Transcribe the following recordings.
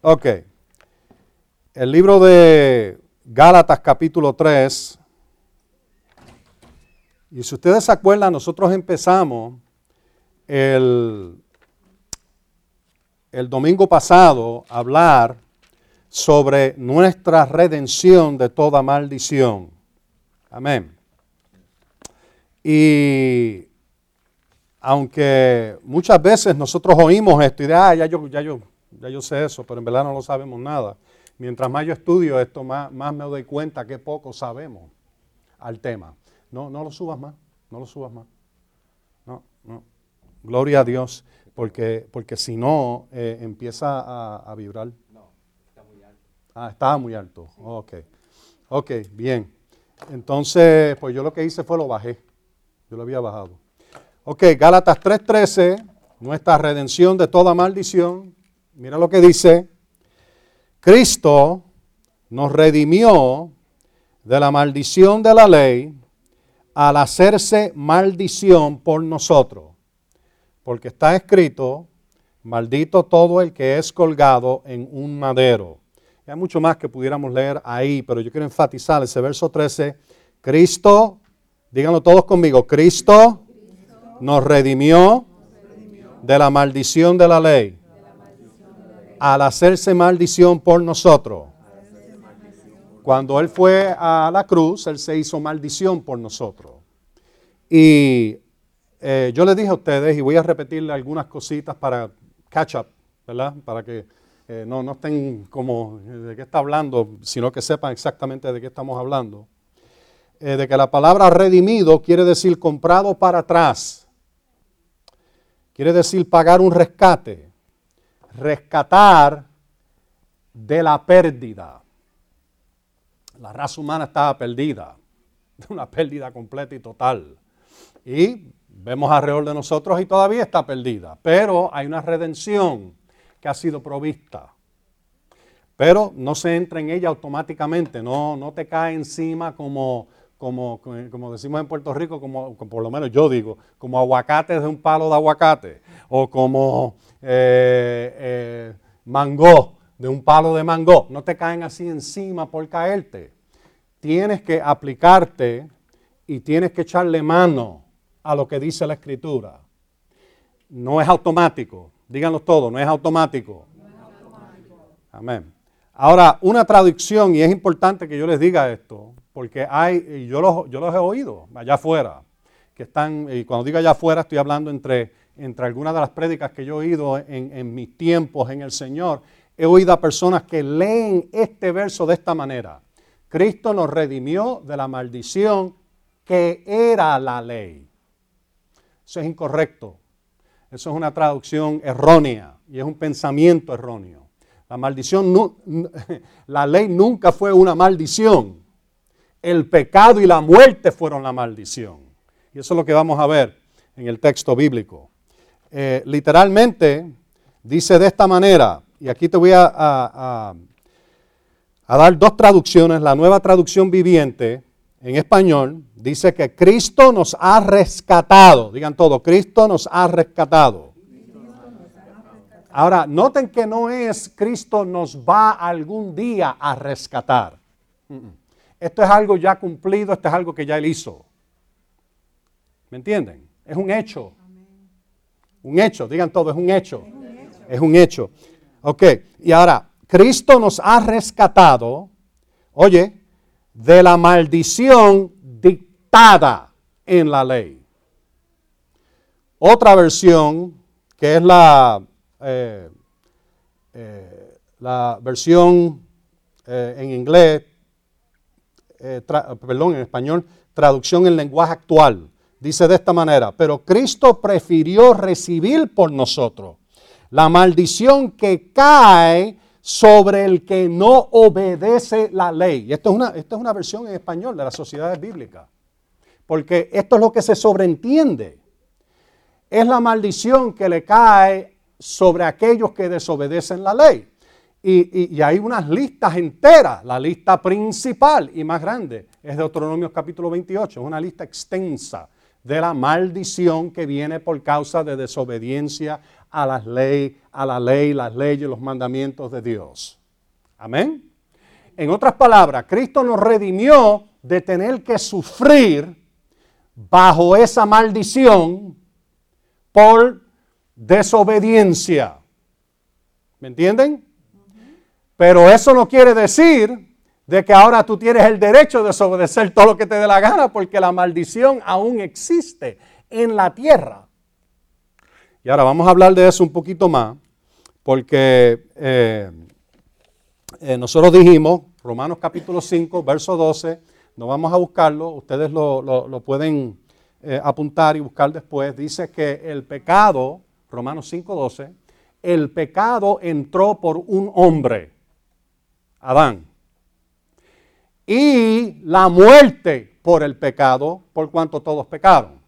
Ok. El libro de Gálatas capítulo 3. Y si ustedes se acuerdan, nosotros empezamos el, el domingo pasado a hablar sobre nuestra redención de toda maldición. Amén. Y aunque muchas veces nosotros oímos esto y de, ah, ya yo, ya, yo, ya yo sé eso, pero en verdad no lo sabemos nada. Mientras más yo estudio esto, más, más me doy cuenta que poco sabemos al tema. No, no lo subas más, no lo subas más. No, no. Gloria a Dios, porque, porque si no, eh, empieza a, vibrar. No, está muy alto. Ah, estaba muy alto. Ok. Ok, bien. Entonces, pues yo lo que hice fue lo bajé. Yo lo había bajado. Ok, Gálatas 3:13, nuestra redención de toda maldición. Mira lo que dice. Cristo nos redimió de la maldición de la ley al hacerse maldición por nosotros. Porque está escrito, maldito todo el que es colgado en un madero. hay mucho más que pudiéramos leer ahí, pero yo quiero enfatizar ese verso 13. Cristo, díganlo todos conmigo, Cristo nos redimió de la maldición de la ley al hacerse maldición por nosotros. Cuando Él fue a la cruz, Él se hizo maldición por nosotros. Y eh, yo le dije a ustedes, y voy a repetirle algunas cositas para catch up, ¿verdad? Para que eh, no, no estén como de qué está hablando, sino que sepan exactamente de qué estamos hablando. Eh, de que la palabra redimido quiere decir comprado para atrás. Quiere decir pagar un rescate, rescatar de la pérdida. La raza humana estaba perdida, una pérdida completa y total. Y vemos alrededor de nosotros y todavía está perdida, pero hay una redención que ha sido provista. Pero no se entra en ella automáticamente, no, no te cae encima como como, como decimos en Puerto Rico, como, por lo menos yo digo, como aguacates de un palo de aguacate, o como eh, eh, mango de un palo de mango. No te caen así encima por caerte. Tienes que aplicarte y tienes que echarle mano a lo que dice la Escritura. No es automático. Díganlo todo, no es automático. No es automático. Amén. Ahora, una traducción, y es importante que yo les diga esto, porque hay, yo los, yo los he oído allá afuera, que están, y cuando digo allá afuera estoy hablando entre, entre algunas de las prédicas que yo he oído en, mis tiempos en el Señor, he oído a personas que leen este verso de esta manera. Cristo nos redimió de la maldición que era la ley. Eso es incorrecto. Eso es una traducción errónea y es un pensamiento erróneo. La maldición, la ley nunca fue una maldición el pecado y la muerte fueron la maldición. Y eso es lo que vamos a ver en el texto bíblico. Eh, literalmente dice de esta manera, y aquí te voy a, a, dar dos traducciones. La nueva traducción viviente en español dice que Cristo nos ha rescatado. Digan todo, Cristo nos ha rescatado. Ahora, noten que no es Cristo nos va algún día a rescatar. Esto es algo ya cumplido, esto es algo que ya Él hizo. ¿Me entienden? Es un hecho. Un hecho, digan todo, es un hecho. Es un hecho. Ok, y ahora, Cristo nos ha rescatado, oye, de la maldición dictada en la ley. Otra versión, que es la, eh, eh, la versión eh, en inglés, eh, perdón, en español, traducción en lenguaje actual. Dice de esta manera, pero Cristo prefirió recibir por nosotros la maldición que cae sobre el que no obedece la ley. Esto es una, esto es una versión en español de las sociedades bíblicas, porque esto es lo que se sobreentiende. Es la maldición que le cae sobre aquellos que desobedecen la ley. Y, hay unas listas enteras. La lista principal y más grande es Deuteronomio capítulo 28. Es una lista extensa de la maldición que viene por causa de desobediencia a las leyes, a la ley, las leyes, los mandamientos de Dios. Amén. En otras palabras, Cristo nos redimió de tener que sufrir bajo esa maldición por desobediencia. ¿Me entienden? Pero eso no quiere decir de que ahora tú tienes el derecho de desobedecer todo lo que te dé la gana, porque la maldición aún existe en la tierra. Y ahora vamos a hablar de eso un poquito más, porque eh, eh, nosotros dijimos, Romanos capítulo 5, verso 12, no vamos a buscarlo, ustedes lo, pueden eh, apuntar y buscar después, dice que el pecado, Romanos 5, 12, el pecado entró por un hombre, Adán, y la muerte por el pecado, por cuanto todos pecaron.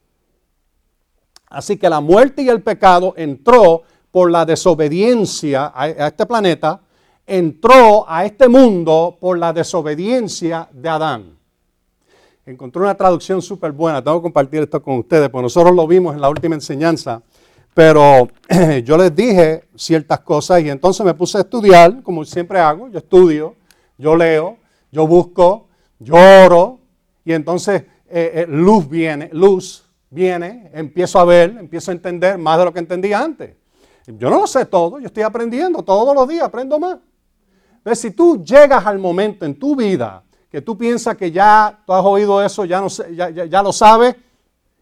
Así que la muerte y el pecado entró por la desobediencia a, este planeta, entró a este mundo por la desobediencia de Adán. Encontré una traducción súper buena, tengo que compartir esto con ustedes, porque nosotros lo vimos en la última enseñanza, pero yo les dije ciertas cosas y entonces me puse a estudiar, como siempre hago, yo estudio, yo leo, yo busco, yo oro, y entonces eh, eh, luz viene, luz viene, empiezo a ver, empiezo a entender más de lo que entendía antes. Yo no lo sé todo, yo estoy aprendiendo todos los días, aprendo más. Pero si tú llegas al momento en tu vida que tú piensas que ya tú has oído eso, ya, no, ya, ya lo sabes,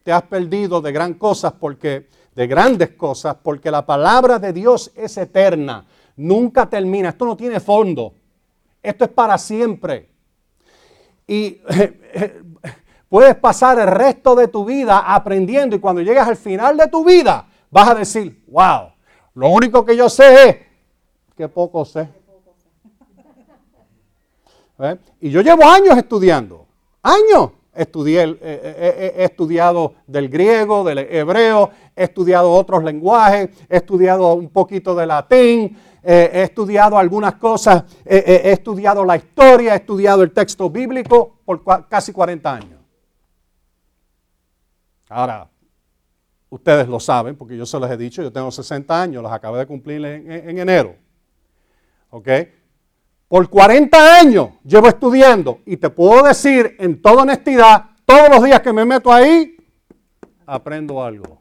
te has perdido de gran cosas porque de grandes cosas, porque la palabra de Dios es eterna, nunca termina, esto no tiene fondo, esto es para siempre. Y puedes pasar el resto de tu vida aprendiendo y cuando llegas al final de tu vida vas a decir, wow, lo único que yo sé es que poco sé. ¿Eh? Y yo llevo años estudiando, años. Estudié, eh, eh, he estudiado del griego, del hebreo, he estudiado otros lenguajes, he estudiado un poquito de latín, he estudiado algunas cosas, he estudiado la historia, he estudiado el texto bíblico por casi 40 años. Ahora, ustedes lo saben, porque yo se los he dicho, yo tengo 60 años, los acabé de cumplir en enero. ¿Ok? Por 40 años llevo estudiando y te puedo decir en toda honestidad, todos los días que me meto ahí, aprendo algo.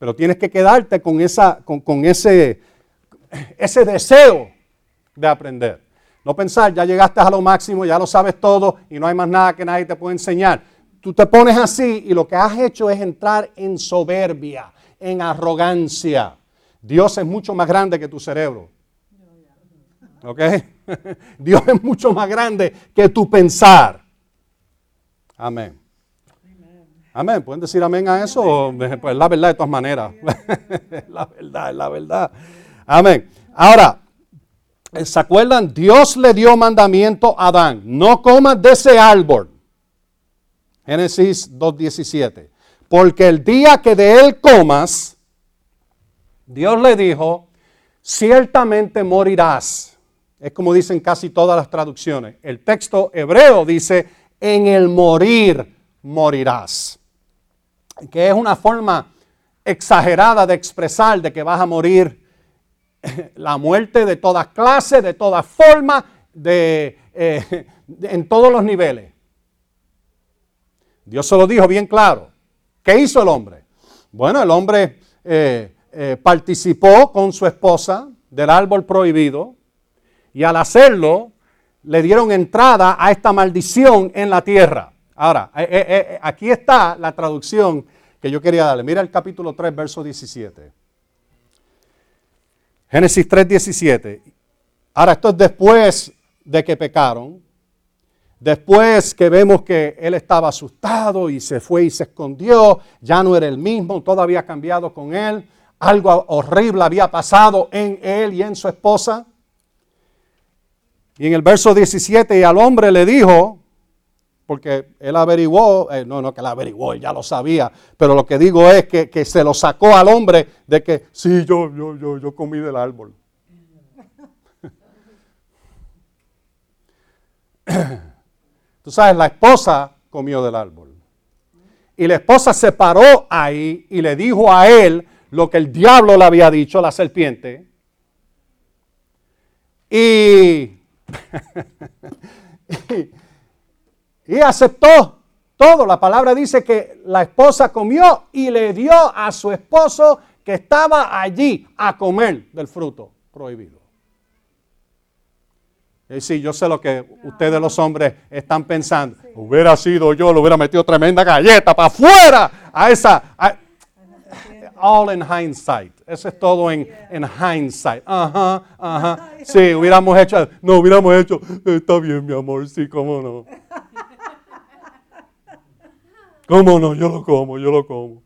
Pero tienes que quedarte con, esa, con, ese, ese deseo de aprender. No pensar, ya llegaste a lo máximo, ya lo sabes todo y no hay más nada que nadie te puede enseñar. Tú te pones así y lo que has hecho es entrar en soberbia, en arrogancia. Dios es mucho más grande que tu cerebro. ¿Ok? Dios es mucho más grande que tu pensar. Amén. Amén. ¿Pueden decir amén a eso? Pues la verdad de todas maneras. la verdad, la verdad. Amén. Ahora, ¿se acuerdan? Dios le dio mandamiento a Adán. No comas de ese árbol. Génesis 2.17. Porque el día que de él comas, Dios le dijo, ciertamente morirás. Es como dicen casi todas las traducciones. El texto hebreo dice, en el morir morirás. Que es una forma exagerada de expresar de que vas a morir la muerte de todas clases, de todas formas, de, eh, en todos los niveles. Dios se lo dijo bien claro. ¿Qué hizo el hombre? Bueno, el hombre eh, eh, participó con su esposa del árbol prohibido, y al hacerlo, le dieron entrada a esta maldición en la tierra. Ahora, eh, eh, eh, aquí está la traducción que yo quería darle. Mira el capítulo 3, verso 17. Génesis 3, 17. Ahora, esto es después de que pecaron. Después que vemos que él estaba asustado y se fue y se escondió, ya no era el mismo, todo había cambiado con él, algo horrible había pasado en él y en su esposa. Y en el verso 17, y al hombre le dijo, porque él averiguó, eh, no, no que él averiguó, él ya lo sabía, pero lo que digo es que, se lo sacó al hombre de que, sí, yo, yo, yo, yo comí del árbol. Tú sabes, la esposa comió del árbol. Y la esposa se paró ahí y le dijo a él lo que el diablo le había dicho, la serpiente. Y, y, aceptó todo. La palabra dice que la esposa comió y le dio a su esposo que estaba allí a comer del fruto prohibido. Y sí, yo sé lo que ustedes los hombres están pensando. Hubiera sido yo, le hubiera metido tremenda galleta para afuera a esa... all in hindsight. Eso es todo en, en hindsight. Ajá, ajá. Sí, hubiéramos hecho... No, hubiéramos hecho... Está bien, mi amor, sí, cómo no. ¿Cómo no? Yo lo como, yo lo como.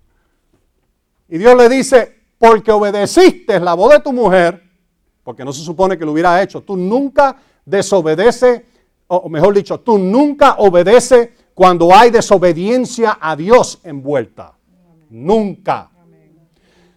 Y Dios le dice, porque obedeciste la voz de tu mujer, porque no se supone que lo hubiera hecho, tú nunca desobedece, o mejor dicho, tú nunca obedeces cuando hay desobediencia a Dios envuelta. Nunca.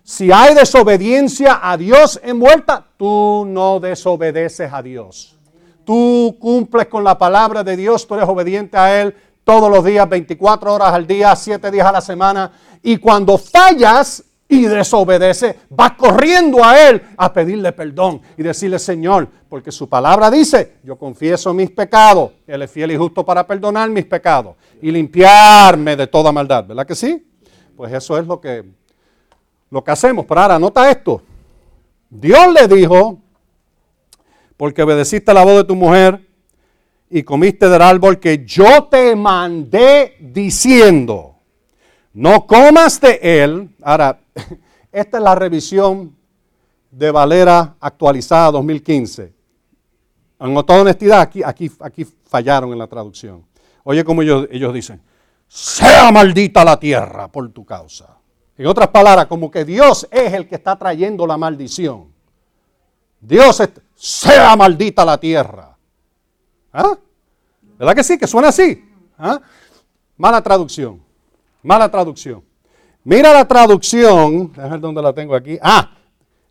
Si hay desobediencia a Dios envuelta, tú no desobedeces a Dios. Tú cumples con la palabra de Dios, tú eres obediente a Él todos los días, 24 horas al día, 7 días a la semana. Y cuando fallas, y desobedece, va corriendo a Él a pedirle perdón y decirle, Señor, porque su palabra dice, yo confieso mis pecados, Él es fiel y justo para perdonar mis pecados y limpiarme de toda maldad, ¿verdad que sí? Pues eso es lo que, lo que hacemos. Pero ahora, nota esto. Dios le dijo, porque obedeciste la voz de tu mujer y comiste del árbol que yo te mandé diciendo, no comas de él. Ahora, esta es la revisión de Valera actualizada 2015. En toda honestidad, aquí, aquí, aquí fallaron en la traducción. Oye como ellos, ellos dicen, sea maldita la tierra por tu causa. En otras palabras, como que Dios es el que está trayendo la maldición. Dios sea maldita la tierra. ¿Ah? ¿Verdad que sí? Que suena así. ¿Ah? Mala traducción. Mala traducción. Mira la traducción, déjame ver dónde la tengo aquí. Ah,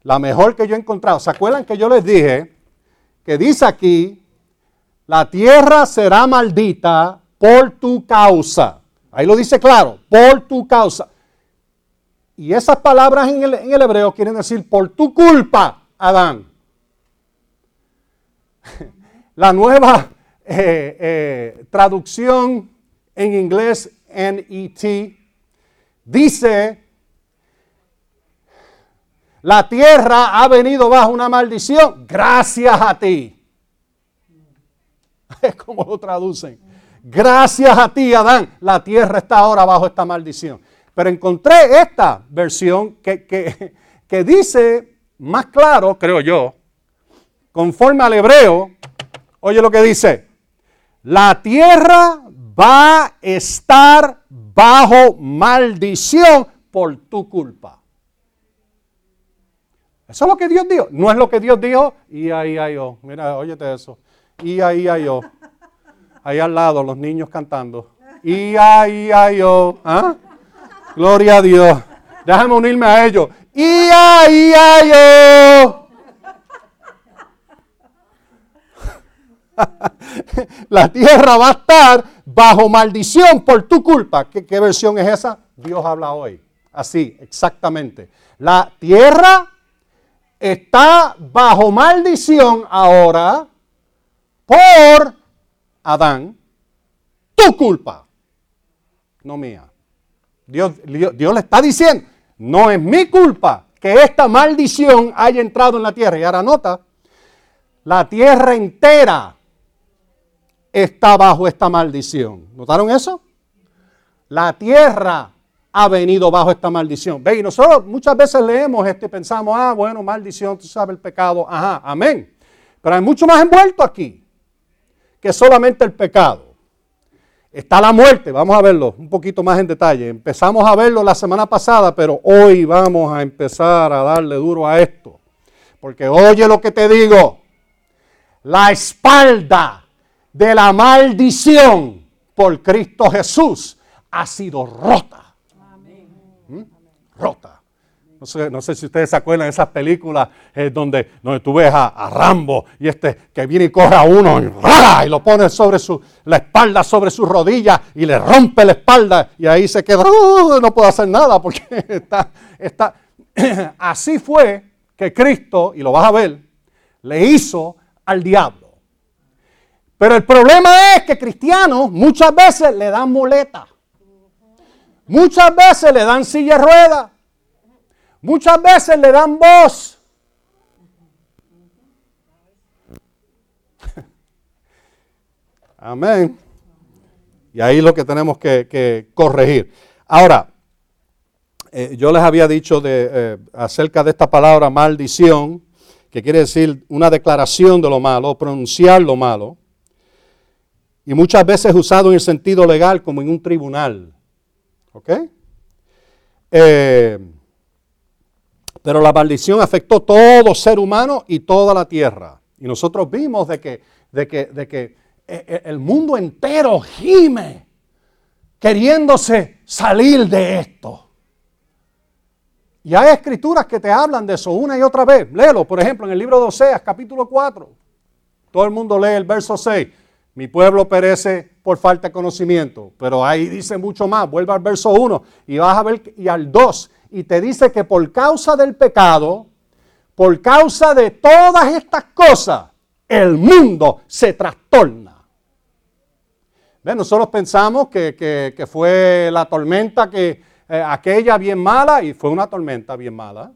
la mejor que yo he encontrado. ¿Se acuerdan que yo les dije que dice aquí, la tierra será maldita por tu causa? Ahí lo dice claro, por tu causa. Y esas palabras en el, hebreo quieren decir por tu culpa, Adán. La nueva eh, eh, traducción en inglés NET, dice, la tierra ha venido bajo una maldición gracias a ti. Es como lo traducen. Gracias a ti, Adán, la tierra está ahora bajo esta maldición. Pero encontré esta versión que, que, que dice más claro, creo yo, conforme al hebreo, oye lo que dice, la tierra va a estar bajo maldición por tu culpa. Eso es lo que Dios dijo. No es lo que Dios dijo. Y ahí, ahí, yo. Mira, óyete eso. Y ahí, ahí, yo. Ahí al lado, los niños cantando. Y ahí, ahí, yo. ¿Ah? Gloria a Dios. Déjame unirme a ellos. Ahí, ahí, yo. la tierra va a estar bajo maldición por tu culpa. ¿Qué, ¿Qué, versión es esa? Dios habla hoy. Así, exactamente. La tierra está bajo maldición ahora por Adán. Tu culpa, no mía. Dios, le está diciendo, no es mi culpa que esta maldición haya entrado en la tierra. Y ahora nota, la tierra entera está bajo esta maldición. ¿Notaron eso? La tierra ha venido bajo esta maldición. Ve, y nosotros muchas veces leemos esto y pensamos, ah, bueno, maldición, tú sabes el pecado. Ajá, amén. Pero hay mucho más envuelto aquí que solamente el pecado. Está la muerte, vamos a verlo un poquito más en detalle. Empezamos a verlo la semana pasada, pero hoy vamos a empezar a darle duro a esto. Porque oye lo que te digo, la espalda de la maldición por Cristo Jesús ha sido rota. ¿Mm? Rota. No sé, no sé, si ustedes se acuerdan de esas películas eh, donde, donde tú ves a, Rambo y este que viene y coge a uno y, lo pone sobre su, la espalda, sobre su rodilla y le rompe la espalda y ahí se queda, uh, no puede hacer nada porque está, está. así fue que Cristo, y lo vas a ver, le hizo al diablo. Pero el problema es que cristianos muchas veces le dan muleta. Muchas veces le dan silla de rueda. Muchas veces le dan voz. Amén. Y ahí lo que tenemos que, corregir. Ahora, eh, yo les había dicho de, eh, acerca de esta palabra maldición, que quiere decir una declaración de lo malo, pronunciar lo malo, y muchas veces usado en el sentido legal como en un tribunal. ¿Ok? Eh, pero la maldición afectó todo ser humano y toda la tierra. Y nosotros vimos de que, de que, de que eh, eh, el mundo entero gime queriéndose salir de esto. Y hay escrituras que te hablan de eso una y otra vez. Léelo, por ejemplo, en el libro de Oseas, capítulo 4. Todo el mundo lee el verso 6. Mi pueblo perece por falta de conocimiento. Pero ahí dice mucho más. Vuelve al verso 1 y vas a ver, y al 2. Y te dice que por causa del pecado, por causa de todas estas cosas, el mundo se trastorna. Nosotros pensamos que, fue la tormenta que eh, aquella bien mala y fue una tormenta bien mala.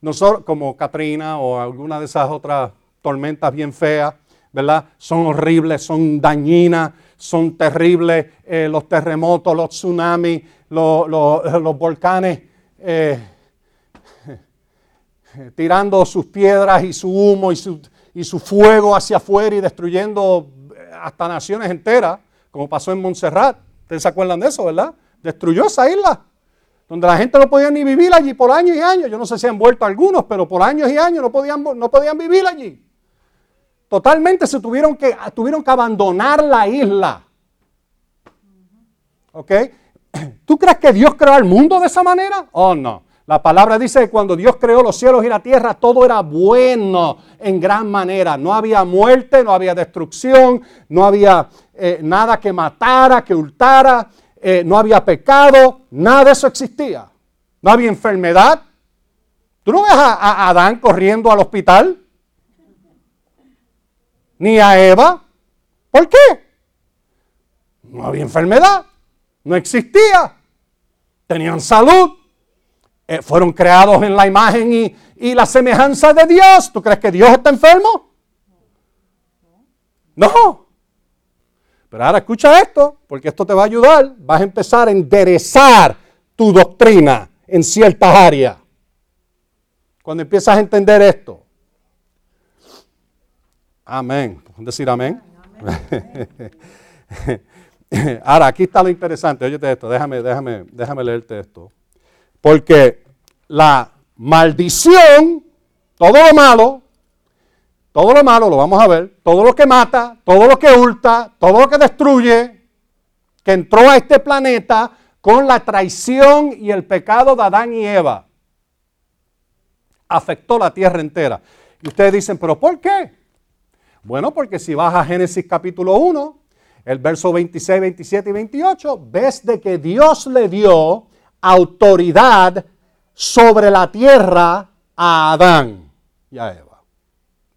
Nosotros, como Katrina o alguna de esas otras tormentas bien feas, ¿verdad? Son horribles, son dañinas, son terribles eh, los terremotos, los tsunamis, los, volcanes eh, tirando sus piedras y su humo y su, y su fuego hacia afuera y destruyendo hasta naciones enteras como pasó en Montserrat. ¿Ustedes se acuerdan de eso, verdad? Destruyó esa isla, donde la gente no podía ni vivir allí por años y años. Yo no sé si han vuelto algunos, pero por años y años no podían, no podían vivir allí. Totalmente se tuvieron que, tuvieron que abandonar la isla. ¿Ok? ¿Tú crees que Dios creó el mundo de esa manera? Oh, no. La palabra dice que cuando Dios creó los cielos y la tierra, todo era bueno en gran manera. No había muerte, no había destrucción, no había eh, nada que matara, que hurtara, eh, no había pecado, nada de eso existía. No había enfermedad. ¿Tú no ves a Adán corriendo al hospital? Ni a Eva. ¿Por qué? No había enfermedad, no existía. Tenían salud eh, fueron creados en la imagen y, y la semejanza de Dios. ¿Tú crees que Dios está enfermo? No. Pero ahora escucha esto, porque esto te va a ayudar. Vas a empezar a enderezar tu doctrina en ciertas áreas. Cuando empiezas a entender esto. Amén. ¿Pueden decir amén? Ahora, aquí está lo interesante. Óyete esto, déjame, déjame, déjame leerte esto. Porque la maldición, todo lo malo, todo lo malo, lo vamos a ver, todo lo que mata, todo lo que hurta, todo lo que destruye, que entró a este planeta con la traición y el pecado de Adán y Eva, afectó la tierra entera. Y ustedes dicen, pero ¿por qué? Bueno, porque si vas a Génesis capítulo 1, el verso 26, 27 y 28, ves de que Dios le dio autoridad sobre la tierra a Adán y a Eva.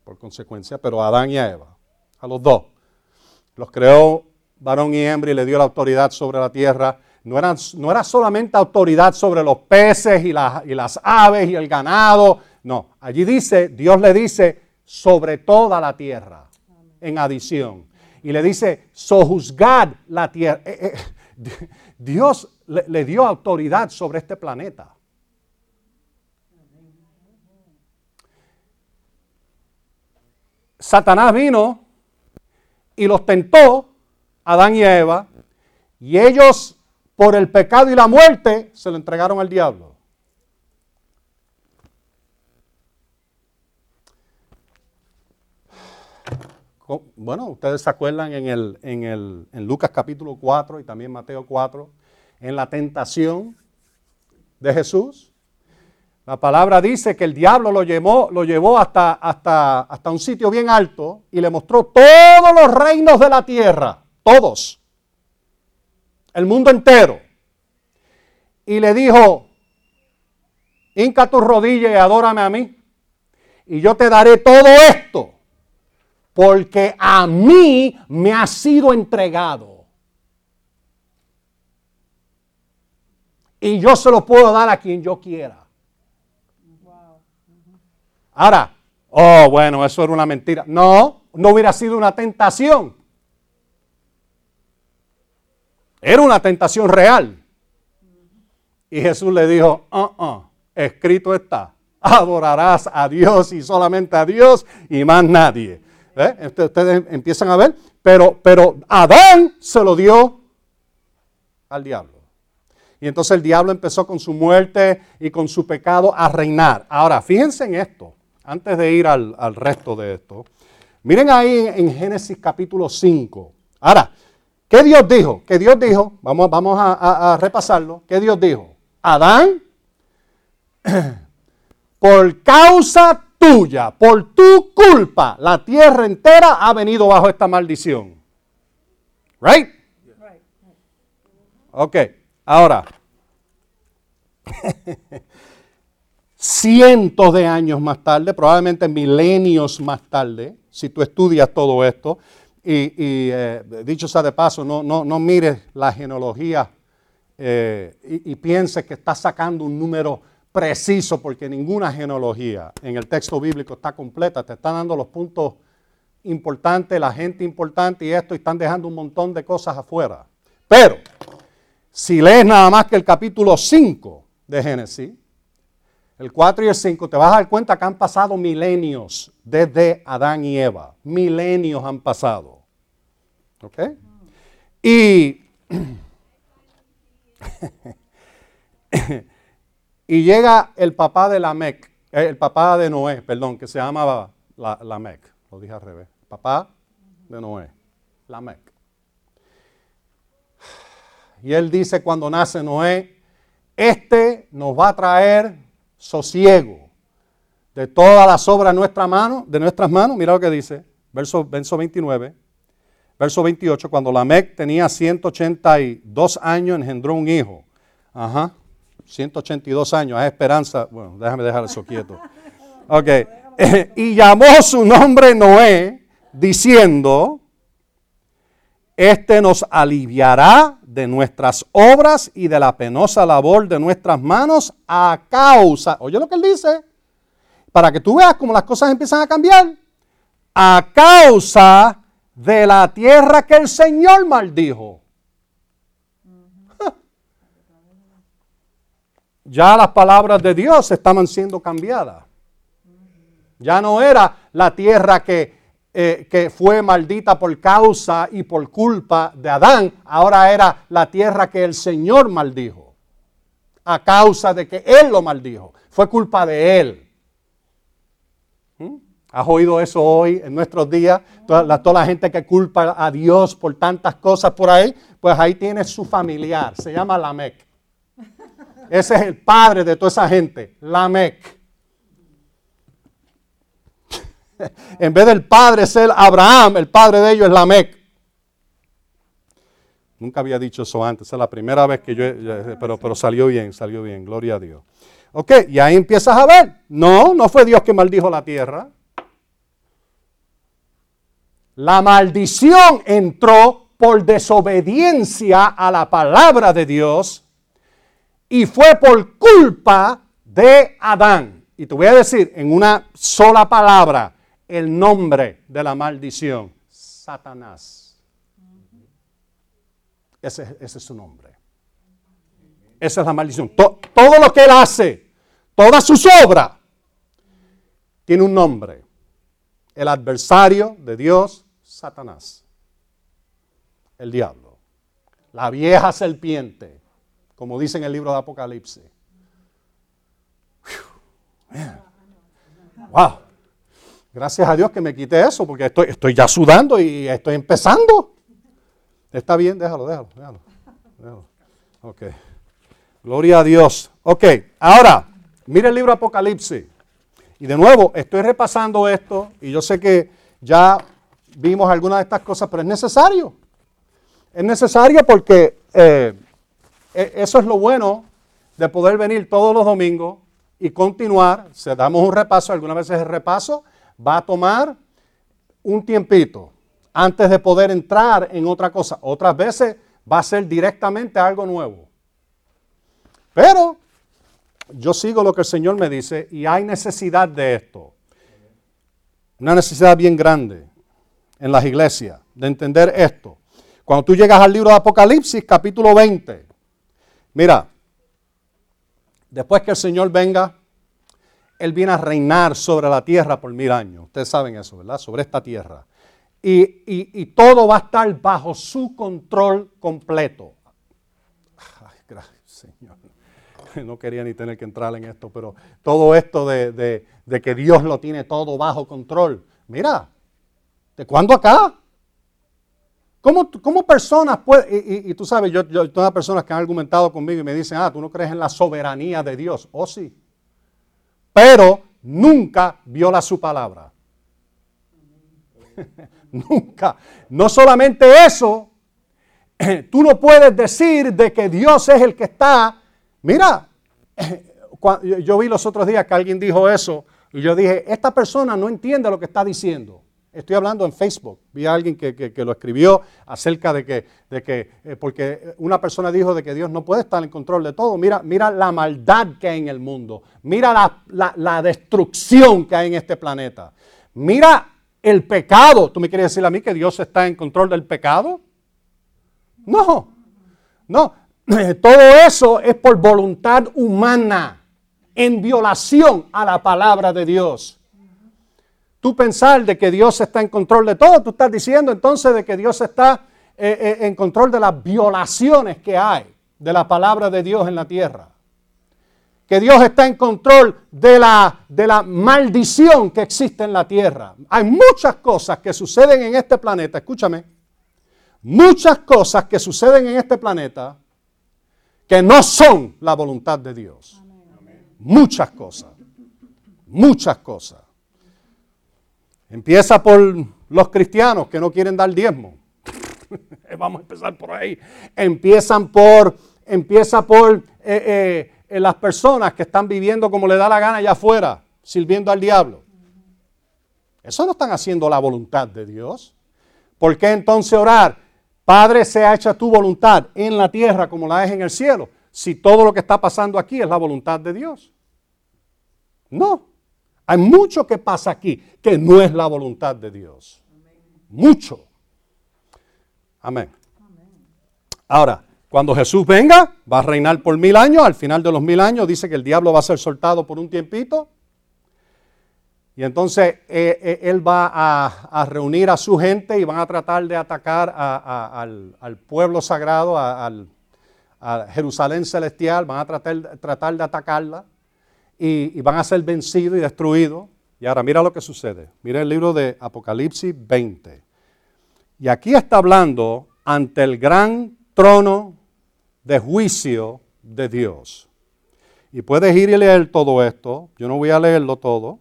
Por consecuencia, pero a Adán y a Eva, a los dos. Los creó varón y hembra y le dio la autoridad sobre la tierra. No, no era solamente autoridad sobre los peces y, y las aves y el ganado. No, allí dice, Dios le dice, sobre toda la tierra, en adición. Y le dice, sojuzgad la tierra. Eh, eh, Dios le, dio autoridad sobre este planeta. Satanás vino y los tentó, Adán y Eva, y ellos, por el pecado y la muerte, se lo entregaron al diablo. Bueno, ustedes se acuerdan en, el, en, el, en Lucas capítulo 4 y también Mateo 4, en la tentación de Jesús. La palabra dice que el diablo lo llevó, lo llevó hasta, hasta, hasta un sitio bien alto y le mostró todos los reinos de la tierra, todos, el mundo entero. Y le dijo, hinca tu rodilla y adórame a mí. Y yo te daré todo esto, porque a mí me ha sido entregado. Y yo se lo puedo dar a quien yo quiera. Ahora, oh, bueno, eso era una mentira. No, no hubiera sido una tentación. Era una tentación real. Y Jesús le dijo, uh, uh escrito está, adorarás a Dios y solamente a Dios y más nadie. ¿Eh? Ustedes empiezan a ver, pero, pero Adán se lo dio al diablo. Y entonces el diablo empezó con su muerte y con su pecado a reinar. Ahora, fíjense en esto, antes de ir al, resto de esto. Miren ahí en, Génesis capítulo 5. Ahora, ¿qué Dios dijo? ¿Qué Dios dijo? Vamos, vamos a repasarlo. ¿Qué Dios dijo? Adán, por causa tuya, por tu culpa, la tierra entera ha venido bajo esta maldición. Right? Ok, ahora, cientos de años más tarde, probablemente milenios más tarde, si tú estudias todo esto, y, eh, dicho sea de paso, no, no, no mires la genealogía eh, y, pienses que estás sacando un número preciso, porque ninguna genealogía en el texto bíblico está completa. Te están dando los puntos importantes, la gente importante y esto, y están dejando un montón de cosas afuera. Pero, si lees nada más que el capítulo 5 de Génesis, el 4 y el 5, te vas a dar cuenta que han pasado milenios desde Adán y Eva. Milenios han pasado. ¿Ok? Y Y llega el papá de Lamec, eh, el papá de Noé, perdón, que se llamaba Lamec, lo dije al revés. Papá de Noé, Lamec. Y él dice cuando nace Noé, este nos va a traer sosiego de todas las obras de, nuestra mano, de nuestras manos. Mira lo que dice, verso, verso 29. Verso 28, cuando Lamec tenía 182 años, engendró un hijo. Ajá. 182 años, hay esperanza. Bueno, déjame dejar eso quieto. Ok. y llamó su nombre Noé, diciendo, este nos aliviará de nuestras obras y de la penosa labor de nuestras manos a causa, oye lo que él dice, para que tú veas cómo las cosas empiezan a cambiar, a causa de la tierra que el Señor maldijo. Ya las palabras de Dios estaban siendo cambiadas. Ya no era la tierra que, eh, que, fue maldita por causa y por culpa de Adán, ahora era la tierra que el Señor maldijo, a causa de que Él lo maldijo. Fue culpa de Él. ¿Mm? ¿Has oído eso hoy en nuestros días? Toda la, toda la gente que culpa a Dios por tantas cosas por ahí, pues ahí tiene su familiar, se llama Lamec. Ese es el padre de toda esa gente, Lamec. en vez del padre ser Abraham, el padre de ellos es Lamec. Nunca había dicho eso antes, es la primera vez que yo, pero, pero salió bien, salió bien, gloria a Dios. Ok, y ahí empiezas a ver. No, no fue Dios que maldijo la tierra. La maldición entró por desobediencia a la palabra de Dios y fue por culpa de Adán. Y te voy a decir en una sola palabra el nombre de la maldición. Satanás. Ese, es su nombre. Esa es la maldición. todo lo que él hace, todas sus obras, tiene un nombre. El adversario de Dios, Satanás. El diablo. La vieja serpiente como dice en el libro de Apocalipsis. Wow. Gracias a Dios que me quité eso, porque estoy, estoy ya sudando y estoy empezando. Está bien, déjalo, déjalo, déjalo. déjalo. Ok. Gloria a Dios. Ok, ahora, mire el libro Apocalipsis. Y de nuevo, estoy repasando esto y yo sé que ya vimos algunas de estas cosas, pero es necesario. Es necesario porque eh, eso es lo bueno de poder venir todos los domingos y continuar. Se damos un repaso, algunas veces el repaso va a tomar un tiempito antes de poder entrar en otra cosa. Otras veces va a ser directamente algo nuevo. Pero yo sigo lo que el Señor me dice y hay necesidad de esto. Una necesidad bien grande en las iglesias de entender esto. Cuando tú llegas al libro de Apocalipsis, capítulo 20, mira, después que el Señor venga, Él viene a reinar sobre la tierra por mil años. Ustedes saben eso, ¿verdad? Sobre esta tierra. Y, y todo va a estar bajo su control completo. Ay, gracias, Señor. No quería ni tener que entrar en esto, pero todo esto de, de, de que Dios lo tiene todo bajo control. Mira, ¿de cuándo acá? ¿Cómo, personas pueden, y, tú sabes, yo, yo, todas las personas que han argumentado conmigo y me dicen, ah, tú no crees en la soberanía de Dios. Oh, sí. Pero nunca viola su palabra. nunca. No solamente eso, tú no puedes decir de que Dios es el que está. Mira, yo vi los otros días que alguien dijo eso y yo dije, esta persona no entiende lo que está diciendo. Estoy hablando en Facebook. Vi a alguien que, lo escribió acerca de que, de que eh, porque una persona dijo de que Dios no puede estar en control de todo. Mira, mira la maldad que hay en el mundo. Mira la, destrucción que hay en este planeta. Mira el pecado. ¿Tú me quieres decir a mí que Dios está en control del pecado? No, no. Todo eso es por voluntad humana, en violación a la palabra de Dios tú pensar de que Dios está en control de todo, tú estás diciendo entonces de que Dios está eh, eh, en control de las violaciones que hay de la palabra de Dios en la tierra. Que Dios está en control de la, de la maldición que existe en la tierra. Hay muchas cosas que suceden en este planeta, escúchame, muchas cosas que suceden en este planeta que no son la voluntad de Dios. Muchas cosas, muchas cosas. Empieza por los cristianos que no quieren dar diezmo. Vamos a empezar por ahí. Empiezan por, empieza por eh, eh, las personas que están viviendo como le da la gana allá afuera, sirviendo al diablo. Eso no están haciendo la voluntad de Dios. ¿Por qué entonces orar? Padre, sea hecha tu voluntad en la tierra como la es en el cielo. Si todo lo que está pasando aquí es la voluntad de Dios. No. Hay mucho que pasa aquí que no es la voluntad de Dios. Mucho. Amén. Ahora, cuando Jesús venga, va a reinar por mil años. Al final de los mil años dice que el diablo va a ser soltado por un tiempito. Y entonces eh, eh, él va a, reunir a su gente y van a tratar de atacar al, pueblo sagrado, a, Jerusalén celestial. Van a tratar, tratar de atacarla y, van a ser vencidos y destruidos. Y ahora mira lo que sucede. Mira el libro de Apocalipsis 20. Y aquí está hablando ante el gran trono de juicio de Dios. Y puedes ir y leer todo esto. Yo no voy a leerlo todo.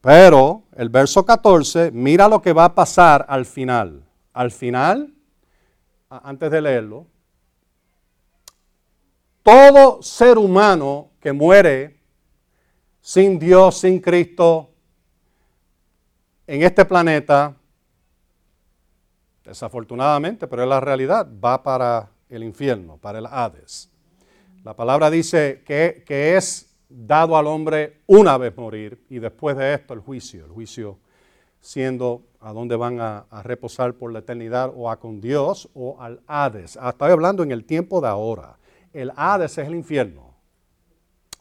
Pero el verso 14, mira lo que va a pasar al final. Al final, antes de leerlo, todo ser humano que muere sin Dios, sin Cristo, en este planeta, desafortunadamente, pero es la realidad, va para el infierno, para el Hades. La palabra dice que, es dado al hombre una vez morir y después de esto el juicio, el juicio siendo a dónde van a, reposar por la eternidad o a con Dios o al Hades. Ah, estoy hablando en el tiempo de ahora. El Hades es el infierno.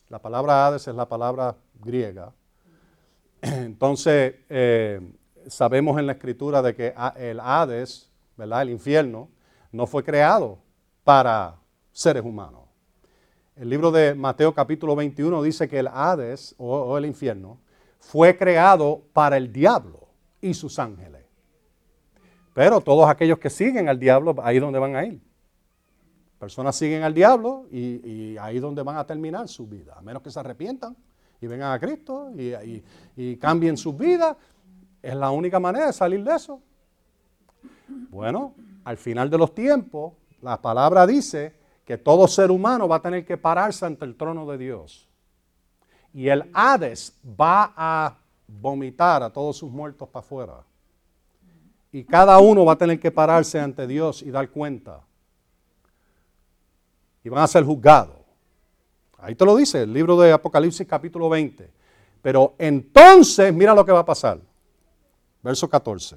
La palabra Hades es la palabra griega. Entonces, eh, sabemos en la escritura de que el Hades, ¿verdad? El infierno, no fue creado para seres humanos. El libro de Mateo capítulo 21 dice que el Hades o el infierno fue creado para el diablo y sus ángeles. Pero todos aquellos que siguen al diablo, ahí es donde van a ir. Personas siguen al diablo y, ahí es donde van a terminar su vida, a menos que se arrepientan y vengan a Cristo y, cambien sus vidas. Es la única manera de salir de eso. Bueno, al final de los tiempos, la palabra dice que todo ser humano va a tener que pararse ante el trono de Dios. y el Hades va a vomitar a todos sus muertos para afuera. Y cada uno va a tener que pararse ante Dios y dar cuenta. Y van a ser juzgados. Ahí te lo dice el libro de Apocalipsis capítulo 20. Pero entonces, mira lo que va a pasar. Verso 14.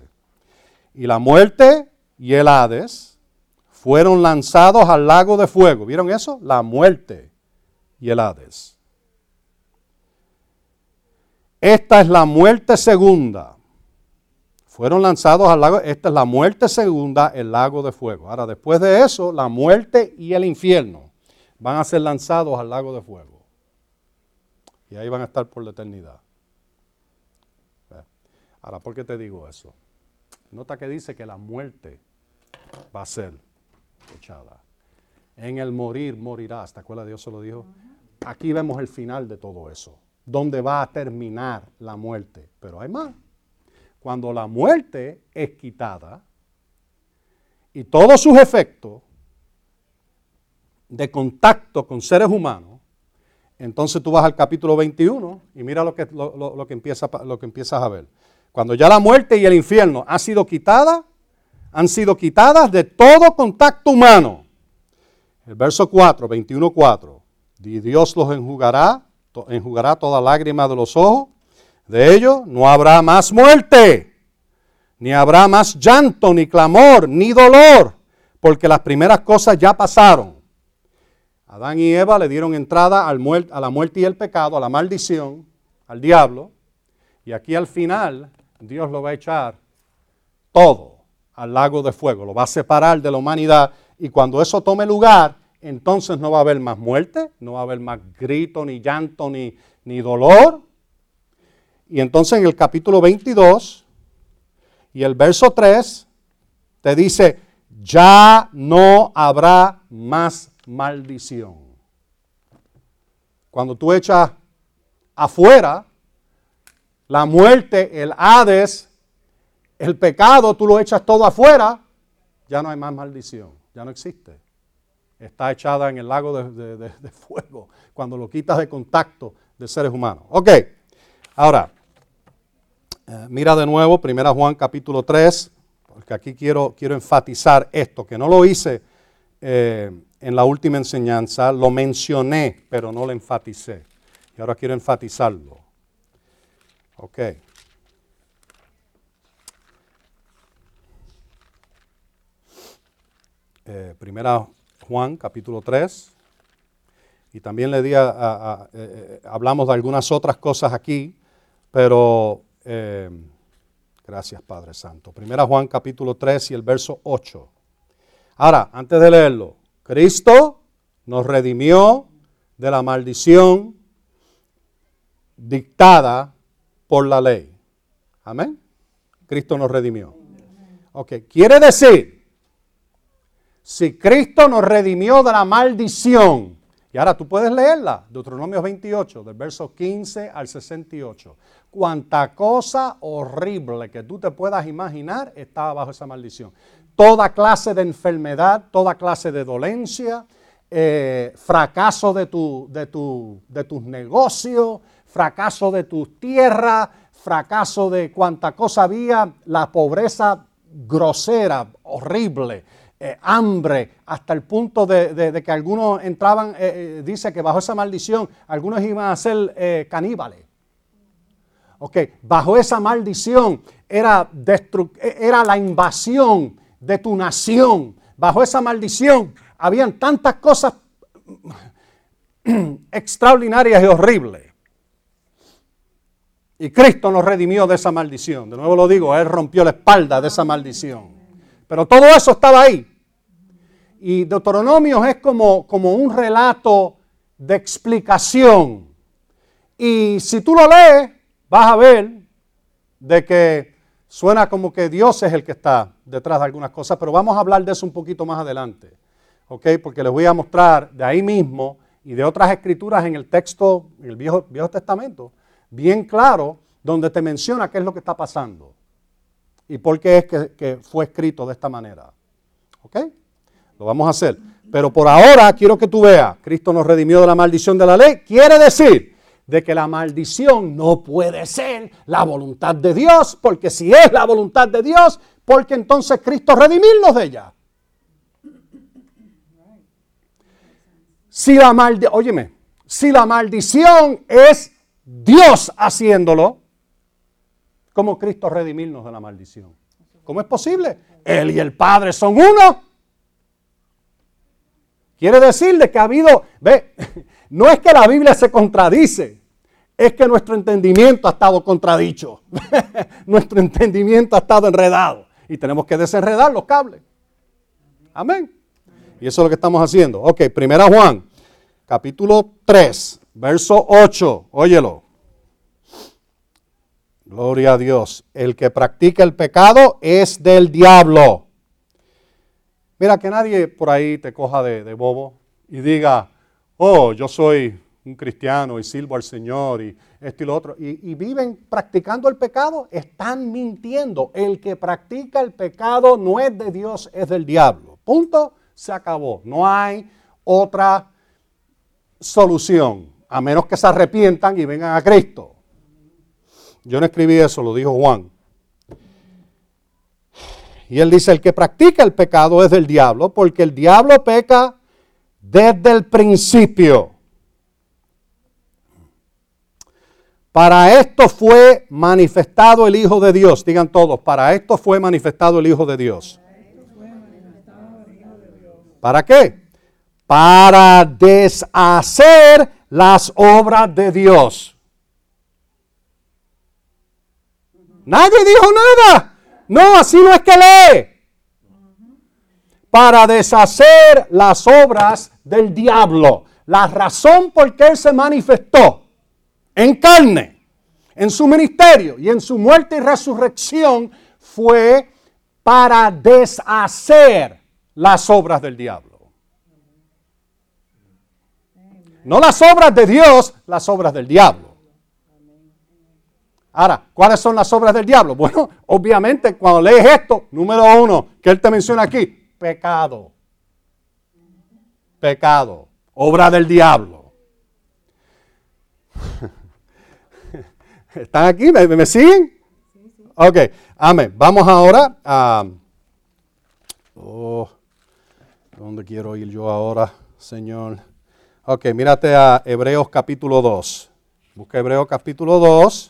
Y la muerte y el Hades fueron lanzados al lago de fuego. ¿Vieron eso? La muerte y el Hades. Esta es la muerte segunda. Fueron lanzados al lago. Esta es la muerte segunda, el lago de fuego. Ahora, después de eso, la muerte y el infierno van a ser lanzados al lago de fuego. Y ahí van a estar por la eternidad. Ahora, ¿por qué te digo eso? Nota que dice que la muerte va a ser echada. En el morir morirás. ¿Te acuerdas? Dios se lo dijo. Aquí vemos el final de todo eso. Donde va a terminar la muerte. Pero hay más. Cuando la muerte es quitada y todos sus efectos de contacto con seres humanos, entonces tú vas al capítulo 21 y mira lo que, lo, que, empieza, lo que empiezas a ver. Cuando ya la muerte y el infierno han sido quitadas, han sido quitadas de todo contacto humano. El verso 4, 21, 4. Y Dios los enjugará, enjugará toda lágrima de los ojos. De ellos no habrá más muerte, ni habrá más llanto, ni clamor, ni dolor, porque las primeras cosas ya pasaron. Adán y Eva le dieron entrada a la muerte y el pecado, a la maldición, al diablo. Y aquí al final Dios lo va a echar todo al lago de fuego, lo va a separar de la humanidad. Y cuando eso tome lugar, entonces no va a haber más muerte, no va a haber más grito, ni llanto, ni dolor. Y entonces en el capítulo 22 y el verso 3 te dice, ya no habrá más maldición. Cuando tú echas afuera la muerte, el Hades, el pecado, tú lo echas todo afuera, ya no hay más maldición, ya no existe. Está echada en el lago de, fuego cuando lo quitas de contacto de seres humanos. Ok, ahora, eh, mira de nuevo, 1 Juan capítulo 3, porque aquí quiero, quiero enfatizar esto, que no lo hice eh, en la última enseñanza, lo mencioné, pero no lo enfaticé. Y ahora quiero enfatizarlo. Ok. Eh, primera Juan, capítulo 3. Y también le di a, hablamos de algunas otras cosas aquí, pero gracias Padre Santo. Primera Juan, capítulo 3 y el verso 8. Ahora, antes de leerlo, Cristo nos redimió de la maldición dictada por la ley. Amén. Cristo nos redimió. Ok, quiere decir, si Cristo nos redimió de la maldición, y ahora tú puedes leerla, Deuteronomio 28, del verso 15 al 68. Cuanta cosa horrible que tú te puedas imaginar estaba bajo esa maldición toda clase de enfermedad, toda clase de dolencia, eh, fracaso de, tu, de, tu, de tus negocios, fracaso de tus tierras, fracaso de cuanta cosa había, la pobreza grosera, horrible, eh, hambre, hasta el punto de, que algunos entraban, eh, dice que bajo esa maldición, algunos iban a ser caníbales. Ok, bajo esa maldición era, era la invasión de tu nación. Bajo esa maldición habían tantas cosas extraordinarias y horribles. Y Cristo nos redimió de esa maldición. De nuevo lo digo, Él rompió la espalda de esa maldición. Pero todo eso estaba ahí. Y Deuteronomio es como, como un relato de explicación. Y si tú lo lees, vas a ver de que Suena como que Dios es el que está detrás de algunas cosas, pero vamos a hablar de eso un poquito más adelante. ¿Ok? Porque les voy a mostrar de ahí mismo y de otras escrituras en el texto, en el Viejo, Viejo Testamento, bien claro, donde te menciona qué es lo que está pasando y por qué es que, que fue escrito de esta manera. ¿Ok? Lo vamos a hacer. Pero por ahora quiero que tú veas, Cristo nos redimió de la maldición de la ley. Quiere decir de que la maldición no puede ser la voluntad de Dios, porque si es la voluntad de Dios, porque entonces Cristo redimirnos de ella. Si la maldición, óyeme, si la maldición es Dios haciéndolo, ¿cómo Cristo redimirnos de la maldición? ¿Cómo es posible? Él y el Padre son uno. Quiere decirle que ha habido, ve, no es que la Biblia se contradice, es que nuestro entendimiento ha estado contradicho. nuestro entendimiento ha estado enredado. Y tenemos que desenredar los cables. Amén. Y eso es lo que estamos haciendo. Ok, primera Juan, capítulo 3, verso 8. Óyelo. Gloria a Dios. El que practica el pecado es del diablo. Mira, que nadie por ahí te coja de, bobo y diga, oh, yo soy un cristiano y sirvo al Señor y esto y lo otro, y, viven practicando el pecado, están mintiendo. El que practica el pecado no es de Dios, es del diablo. Punto, se acabó. No hay otra solución, a menos que se arrepientan y vengan a Cristo. Yo no escribí eso, lo dijo Juan. Y él dice, el que practica el pecado es del diablo, porque el diablo peca desde el principio. Para esto fue manifestado el Hijo de Dios. Digan todos, para esto fue manifestado el Hijo de Dios. ¿Para qué? Para deshacer las obras de Dios. Nadie dijo nada. No, así no es que lee. Para deshacer las obras del diablo. La razón por qué él se manifestó en carne, en su ministerio y en su muerte y resurrección fue para deshacer las obras del diablo. No las obras de Dios, las obras del diablo. Ahora, ¿cuáles son las obras del diablo? Bueno, obviamente cuando lees esto, número uno, que él te menciona aquí, pecado. Pecado, obra del diablo. ¿Están aquí? ¿Me, siguen? Ok, amén. Vamos ahora a... Oh, ¿Dónde quiero ir yo ahora, Señor? Ok, mírate a Hebreos capítulo 2. Busca Hebreos capítulo 2.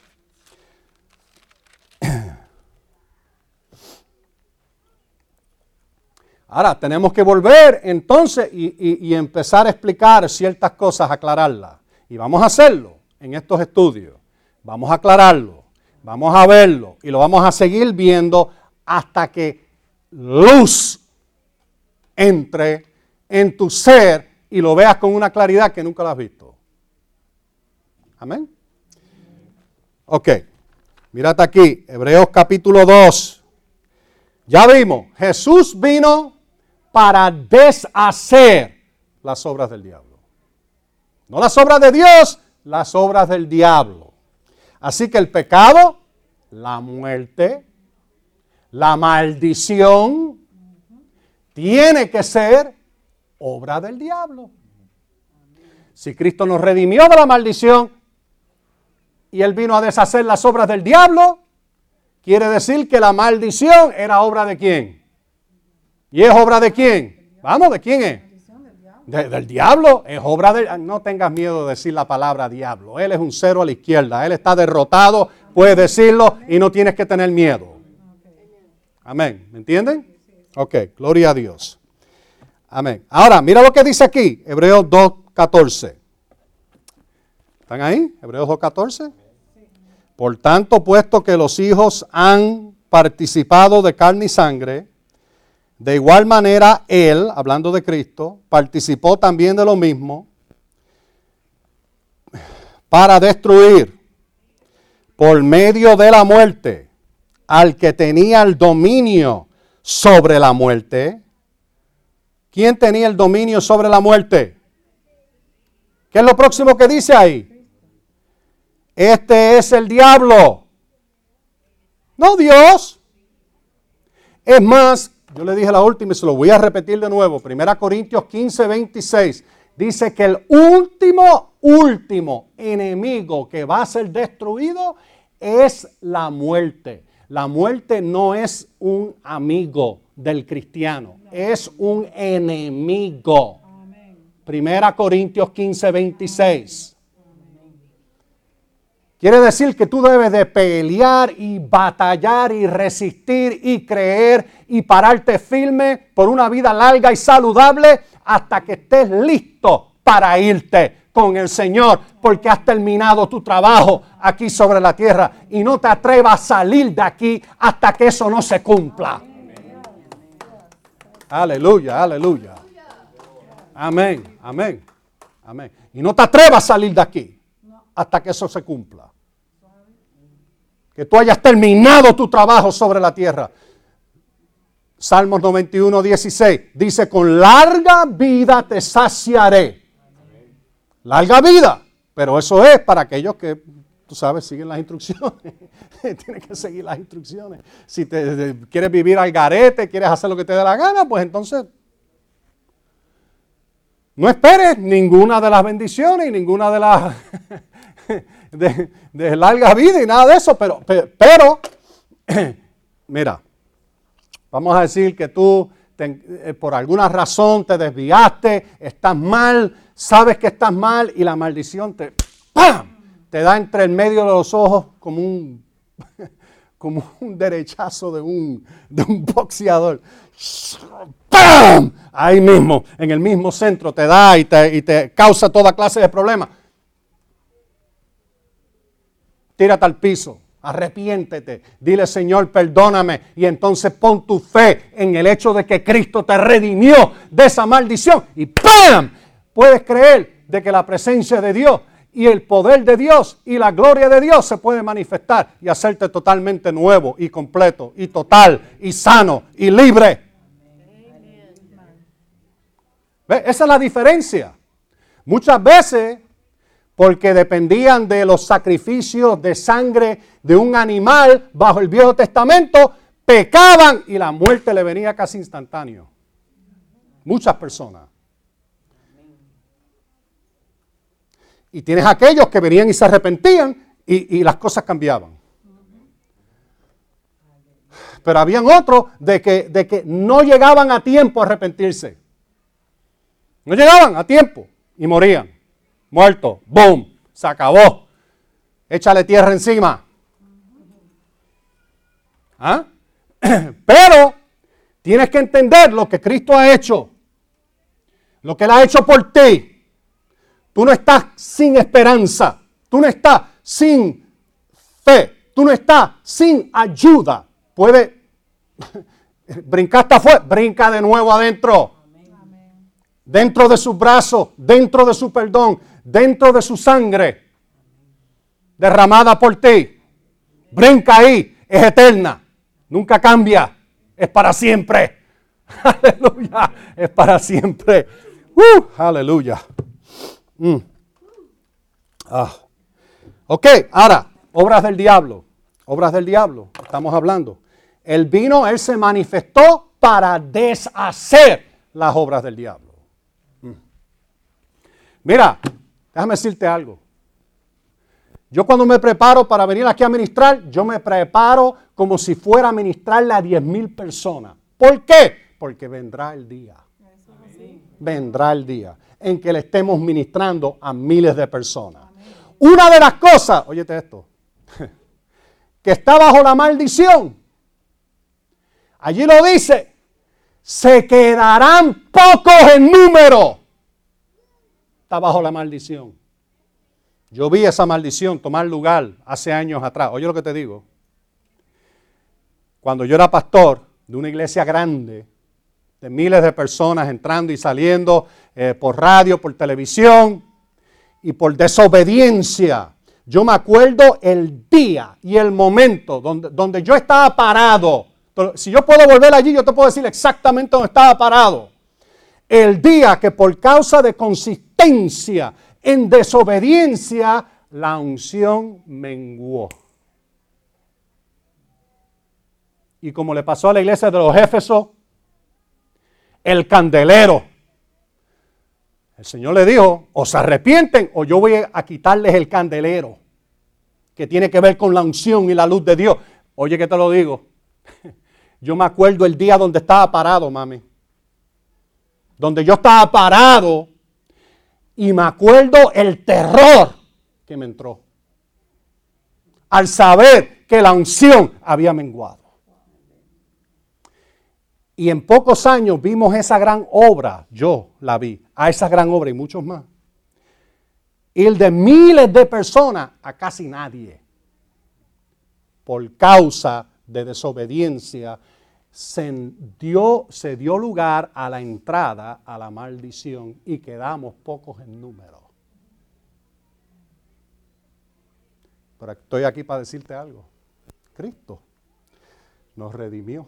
Ahora, tenemos que volver entonces y, empezar a explicar ciertas cosas, aclararlas. Y vamos a hacerlo en estos estudios. Vamos a aclararlo, vamos a verlo y lo vamos a seguir viendo hasta que luz entre en tu ser y lo veas con una claridad que nunca lo has visto. Amén. Ok, mírate aquí, Hebreos capítulo 2. Ya vimos, Jesús vino para deshacer las obras del diablo. No las obras de Dios, las obras del diablo. Así que el pecado, la muerte, la maldición, tiene que ser obra del diablo. Si Cristo nos redimió de la maldición y Él vino a deshacer las obras del diablo, quiere decir que la maldición era obra de quién. ¿Y es obra de quién? Vamos, ¿de quién es? del diablo, es obra de... No tengas miedo de decir la palabra diablo. Él es un cero a la izquierda. Él está derrotado, puedes decirlo y no tienes que tener miedo. Amén. ¿Me entienden? Ok, gloria a Dios. Amén. Ahora, mira lo que dice aquí, Hebreos 2.14. ¿Están ahí? Hebreos 2.14. Por tanto, puesto que los hijos han participado de carne y sangre, de igual manera, Él, hablando de Cristo, participó también de lo mismo para destruir por medio de la muerte al que tenía el dominio sobre la muerte. ¿Quién tenía el dominio sobre la muerte? ¿Qué es lo próximo que dice ahí? Este es el diablo. No Dios. Es más, yo le dije la última y se lo voy a repetir de nuevo. Primera Corintios 15, 26. Dice que el último último, último enemigo que va a ser destruido es la muerte. La muerte no es un amigo del cristiano, es un enemigo. Primera Corintios 15, 26. Quiere decir que tú debes de pelear y batallar y resistir y creer y pararte firme por una vida larga y saludable hasta que estés listo para irte con el Señor porque has terminado tu trabajo aquí sobre la tierra y no te atrevas a salir de aquí hasta que eso no se cumpla. Aleluya, aleluya. Amén, amén, amén. Y no te atrevas a salir de aquí hasta que eso se cumpla. Que tú hayas terminado tu trabajo sobre la tierra. Salmos 91, 16 dice, con larga vida te saciaré. Larga vida. Pero eso es para aquellos que, tú sabes, siguen las instrucciones. Tienes que seguir las instrucciones. Si te, quieres vivir al garete, quieres hacer lo que te dé la gana, pues entonces no esperes ninguna de las bendiciones y ninguna de las de, larga vida y nada de eso, pero, pero, mira, vamos a decir que tú eh, por alguna razón te desviaste, estás mal, sabes que estás mal y la maldición te, te da entre el medio de los ojos como un, como un derechazo de un, de un boxeador. Ahí mismo, en el mismo centro, te da y te, y te causa toda clase de problemas tírate al piso, arrepiéntete, dile Señor, perdóname y entonces pon tu fe en el hecho de que Cristo te redimió de esa maldición y ¡pam! Puedes creer de que la presencia de Dios y el poder de Dios y la gloria de Dios se puede manifestar y hacerte totalmente nuevo y completo y total y sano y libre. Esa es la diferencia. Muchas veces porque dependían de los sacrificios de sangre de un animal bajo el Viejo Testamento, pecaban y la muerte le venía casi instantáneo. Muchas personas. Y tienes aquellos que venían y se arrepentían y, las cosas cambiaban. Pero habían otros de que, de que no llegaban a tiempo a arrepentirse. No llegaban a tiempo y morían muerto, boom, se acabó. Échale tierra encima. ¿Ah? Pero tienes que entender lo que Cristo ha hecho, lo que Él ha hecho por ti. Tú no estás sin esperanza, tú no estás sin fe, tú no estás sin ayuda. Puede brincar hasta afuera, brinca de nuevo adentro. Dentro de sus brazos, dentro de su perdón, dentro de su sangre derramada por ti. Brinca ahí, es eterna, nunca cambia, es para siempre. Aleluya, es para siempre. Uh, aleluya. Mm. Ah. Ok, ahora, obras del diablo. Obras del diablo, estamos hablando. El vino, él se manifestó para deshacer las obras del diablo. Mira, Déjame decirte algo. Yo cuando me preparo para venir aquí a ministrar, yo me preparo como si fuera a ministrarle a 10 mil personas. ¿Por qué? Porque vendrá el día. Vendrá el día en que le estemos ministrando a miles de personas. Una de las cosas, óyete esto, que está bajo la maldición, allí lo dice, se quedarán pocos en número está bajo la maldición. Yo vi esa maldición tomar lugar hace años atrás. Oye lo que te digo. Cuando yo era pastor de una iglesia grande, de miles de personas entrando y saliendo eh, por radio, por televisión y por desobediencia. Yo me acuerdo el día y el momento donde, donde yo estaba parado. Si yo puedo volver allí, yo te puedo decir exactamente dónde estaba parado el día que por causa de consistencia en desobediencia, la unción menguó. Y como le pasó a la iglesia de los Éfesos, el candelero, El Señor le dijo, o se arrepienten o yo voy a quitarles el candelero, que tiene que ver con la unción y la luz de Dios. Oye que te lo digo, yo me acuerdo el día donde estaba parado, mami. Donde yo estaba parado y me acuerdo el terror que me entró. Al saber que la unción había menguado. Y en pocos años vimos esa gran obra, yo la vi, a esa gran obra y muchos más. Ir de miles de personas a casi nadie. Por causa de desobediencia, se dio, lugar a la entrada a la maldición y quedamos pocos en número. Pero estoy aquí para decirte algo. Cristo nos redimió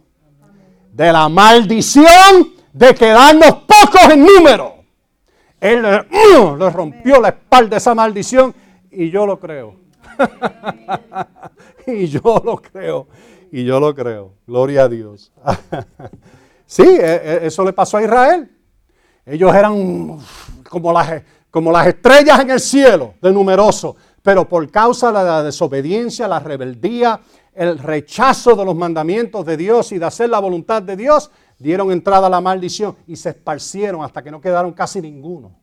de la maldición de quedarnos pocos en número. Él le rompió la espalda esa maldición y yo lo creo. y yo lo creo. Y yo lo creo. Gloria a Dios. sí, e, e, eso le pasó a Israel. Ellos eran como las, como las estrellas en el cielo, de numerosos. Pero por causa de la desobediencia, la rebeldía, el rechazo de los mandamientos de Dios y de hacer la voluntad de Dios, dieron entrada a la maldición y se esparcieron hasta que no quedaron casi ninguno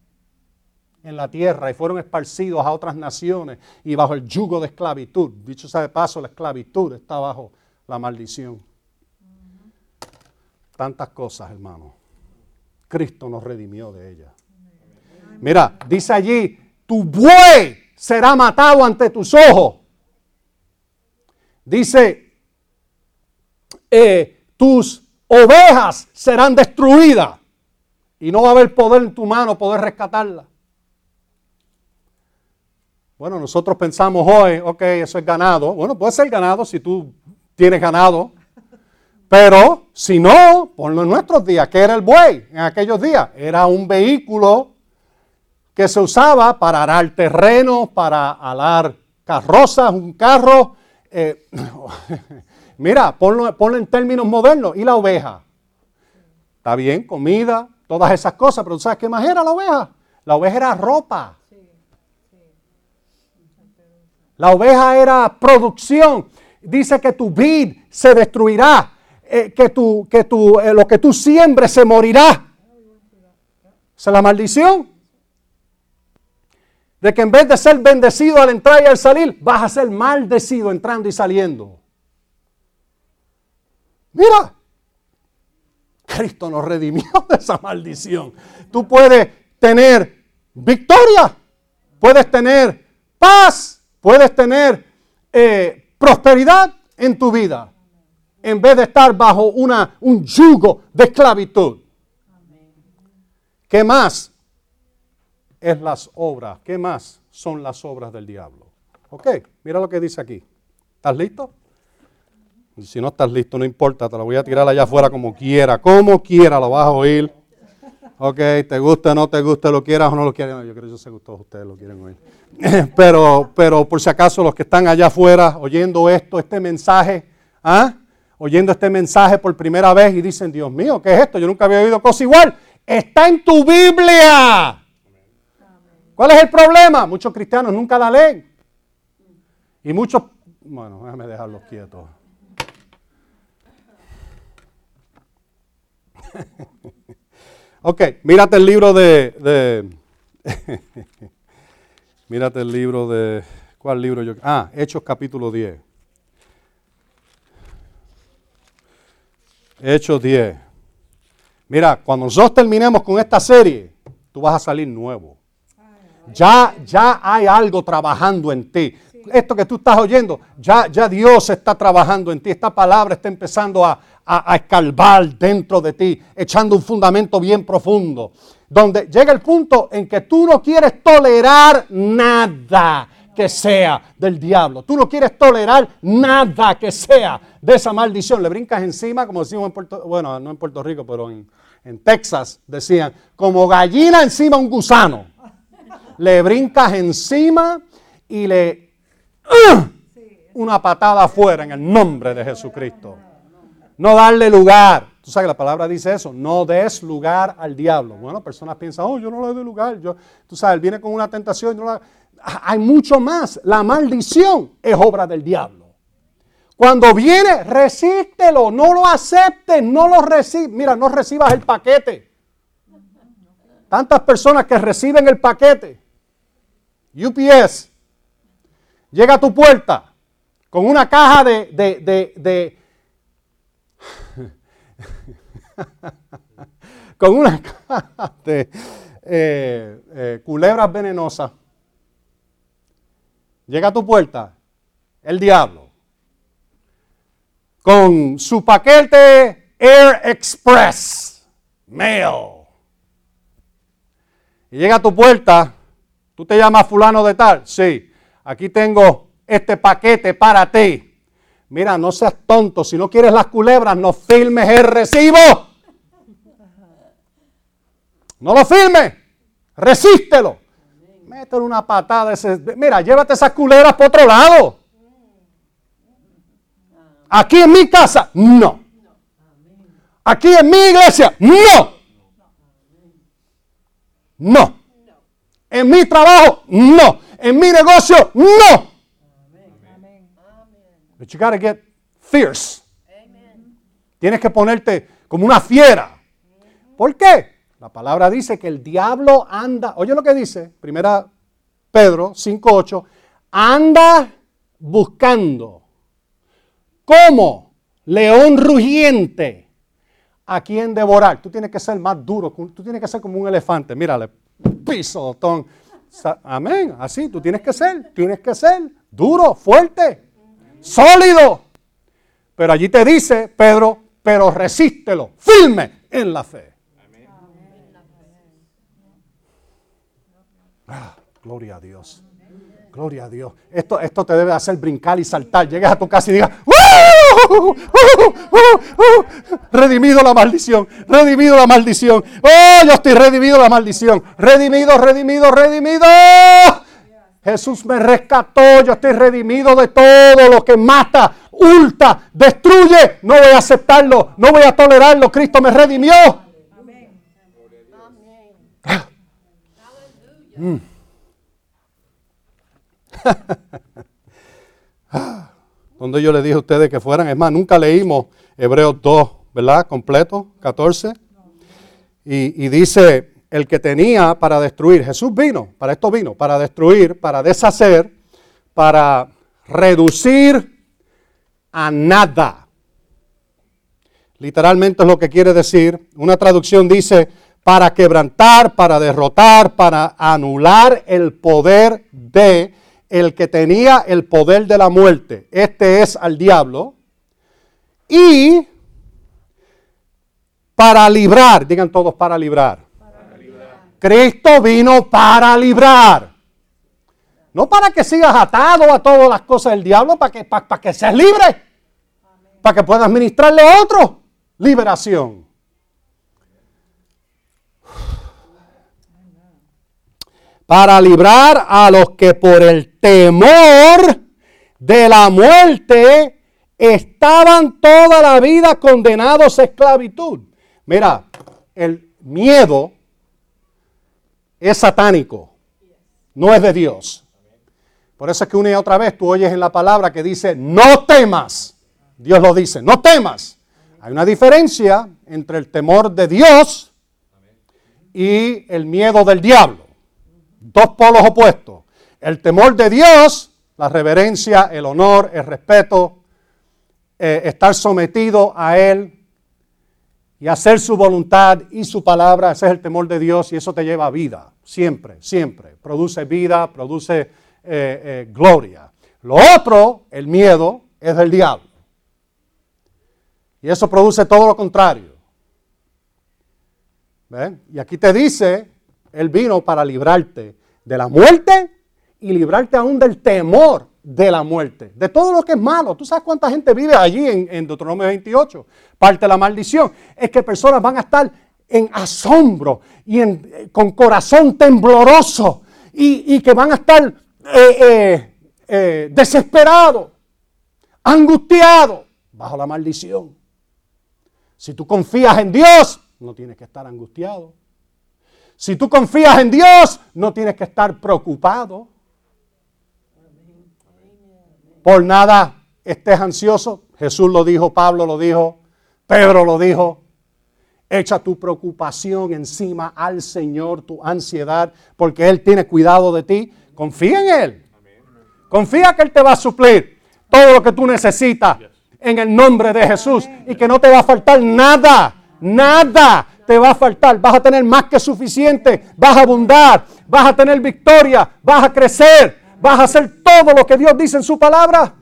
en la tierra y fueron esparcidos a otras naciones y bajo el yugo de esclavitud. Dicho sea de paso, la esclavitud está bajo la maldición. Tantas cosas, hermano. Cristo nos redimió de ella. Mira, dice allí, tu buey será matado ante tus ojos Dice, eh, tus ovejas serán destruidas y no va a haber poder en tu mano poder rescatarla. Bueno, nosotros pensamos hoy, ok, eso es ganado. Bueno, puede ser ganado si tú tienes ganado. Pero si no, ponlo en nuestros días, ¿qué era el buey en aquellos días? Era un vehículo que se usaba para arar terreno, para alar carrozas, un carro eh, mira, ponlo, en términos modernos. ¿Y la oveja? Está bien, comida, todas esas cosas, pero ¿sabes qué más era la oveja? La oveja era ropa. La oveja era producción. Dice que tu vid se destruirá, eh, que, tu, que tu, eh, lo que tú siembres se morirá. Esa es la maldición de que en vez de ser bendecido al entrar y al salir, vas a ser maldecido entrando y saliendo. Mira, Cristo nos redimió de esa maldición. Tú puedes tener victoria, puedes tener paz, puedes tener eh, prosperidad en tu vida, en vez de estar bajo una, un yugo de esclavitud. ¿Qué más? es las obras. ¿Qué más son las obras del diablo? Ok, mira lo que dice aquí. ¿Estás listo? Si no estás listo, no importa, te la voy a tirar allá afuera como quiera, como quiera, lo vas a oír. Ok, te gusta, no te gusta, lo quieras o no lo quieras. yo creo que yo sé que todos ustedes lo quieren oír. Pero, pero por si acaso los que están allá afuera oyendo esto, este mensaje, ¿ah? oyendo este mensaje por primera vez y dicen, Dios mío, ¿qué es esto? Yo nunca había oído cosa igual. Está en tu Biblia. ¿Cuál es el problema? Muchos cristianos nunca la leen. Y muchos, bueno, déjame dejarlos quietos. ok, mírate el libro de, de mírate el libro de, ¿cuál libro yo? Ah, Hechos capítulo 10. Hechos 10. Mira, cuando nosotros terminemos con esta serie, tú vas a salir nuevo. Ya, ya hay algo trabajando en ti. Esto que tú estás oyendo, ya, ya Dios está trabajando en ti. Esta palabra está empezando a, a, escalvar dentro de ti, echando un fundamento bien profundo. Donde llega el punto en que tú no quieres tolerar nada que sea del diablo. Tú no quieres tolerar nada que sea de esa maldición. Le brincas encima, como decimos en Puerto bueno, no en Puerto Rico, pero en, en Texas decían, como gallina encima un gusano le brincas encima y le ¡uh! una patada afuera en el nombre de Jesucristo. No darle lugar. Tú sabes, la palabra dice eso, no des lugar al diablo. Bueno, personas piensan, oh, yo no le doy lugar. Yo, tú sabes, él viene con una tentación. La... Hay mucho más. La maldición es obra del diablo. Cuando viene, resístelo, no lo aceptes, no lo recibas. Mira, no recibas el paquete. Tantas personas que reciben el paquete. UPS llega a tu puerta con una caja de, de, de, con una de eh, eh, culebras venenosas. Llega a tu puerta el diablo con su paquete Air Express Mail. Y llega a tu puerta, tú te llamas fulano de tal, sí, aquí tengo este paquete para ti. Mira, no seas tonto, si no quieres las culebras, no filmes el recibo. No lo filmes, resístelo. Métele una patada. Mira, llévate esas culebras por otro lado. Aquí en mi casa, no. Aquí en mi iglesia, no. No. En mi trabajo, no. En mi negocio, no. But you gotta get fierce. Tienes que ponerte como una fiera. ¿Por qué? La palabra dice que el diablo anda, oye lo que dice, primera Pedro 5.8, anda buscando como león rugiente a quien devorar. Tú tienes que ser más duro, tú tienes que ser como un elefante. Mírale, piso, ton. Amén, así tú tienes que ser, tienes que ser duro, fuerte, sólido. Pero allí te dice Pedro, pero resístelo, firme en la fe. Ah, gloria a Dios. Gloria a Dios. Esto, esto te debe hacer brincar y saltar. Llegues a tu casa y digas, redimido la maldición, redimido la maldición. Oh, yo estoy redimido la maldición. Redimido, redimido, redimido. Jesús me rescató, yo estoy redimido de todo lo que mata, hurta, destruye. No voy a aceptarlo, no voy a tolerarlo. Cristo me redimió. Amén. Mm. Donde yo le dije a ustedes que fueran, es más, nunca leímos Hebreos 2, ¿verdad? Completo, 14. Y, y dice, el que tenía para destruir, Jesús vino, para esto vino, para destruir, para deshacer, para reducir a nada. Literalmente es lo que quiere decir. Una traducción dice, para quebrantar, para derrotar, para anular el poder de el que tenía el poder de la muerte, este es al diablo, y para librar, digan todos para librar. Cristo vino para librar. No para que sigas atado a todas las cosas del diablo, para que, para, que seas libre, para que puedas ministrarle a otro. Liberación. para librar a los que por el temor de la muerte estaban toda la vida condenados a esclavitud. Mira, el miedo es satánico, no es de Dios. Por eso es que una y otra vez tú oyes en la palabra que dice, no temas. Dios lo dice, no temas. Hay una diferencia entre el temor de Dios y el miedo del diablo dos polos opuestos. El temor de Dios, la reverencia, el honor, el respeto, eh, estar sometido a Él y hacer su voluntad y su palabra, ese es el temor de Dios y eso te lleva a vida, siempre, siempre. Produce vida, produce eh, eh, gloria. Lo otro, el miedo, es del diablo. Y eso produce todo lo contrario. ¿Ven? Y aquí te dice él vino para librarte de la muerte y librarte aún del temor de la muerte, de todo lo que es malo. ¿Tú sabes cuánta gente vive allí en, Deuteronomio 28? Parte de la maldición es que personas van a estar en asombro y en, con corazón tembloroso y, que van a estar eh, eh, eh, desesperados, angustiados bajo la maldición. Si tú confías en Dios, no tienes que estar angustiado. Si tú confías en Dios, no tienes que estar preocupado. Por nada estés ansioso. Jesús lo dijo, Pablo lo dijo, Pedro lo dijo. Echa tu preocupación encima al Señor, tu ansiedad, porque Él tiene cuidado de ti. Confía en Él. Confía que Él te va a suplir todo lo que tú necesitas en el nombre de Jesús y que no te va a faltar nada, nada te va a faltar. Vas a tener más que suficiente, vas a abundar, vas a tener victoria, vas a crecer, vas a hacer todo lo que Dios dice en su palabra.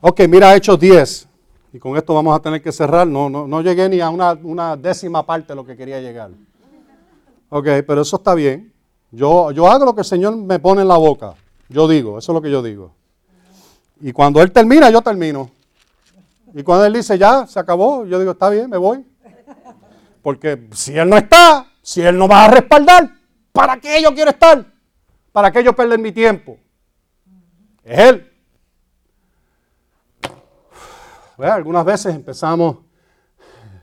Ok, mira Hechos 10. Y con esto vamos a tener que cerrar. No, no, no llegué ni a una, décima parte de lo que quería llegar. Ok, pero eso está bien. Yo, yo hago lo que el Señor me pone en la boca. Yo digo, eso es lo que yo digo. Y cuando Él termina, yo termino. Y cuando Él dice, ya, se acabó, yo digo, está bien, me voy. Porque si Él no está, si Él no va a respaldar, ¿para qué yo quiero estar? ¿Para qué yo perder mi tiempo? Es Él. algunas veces empezamos,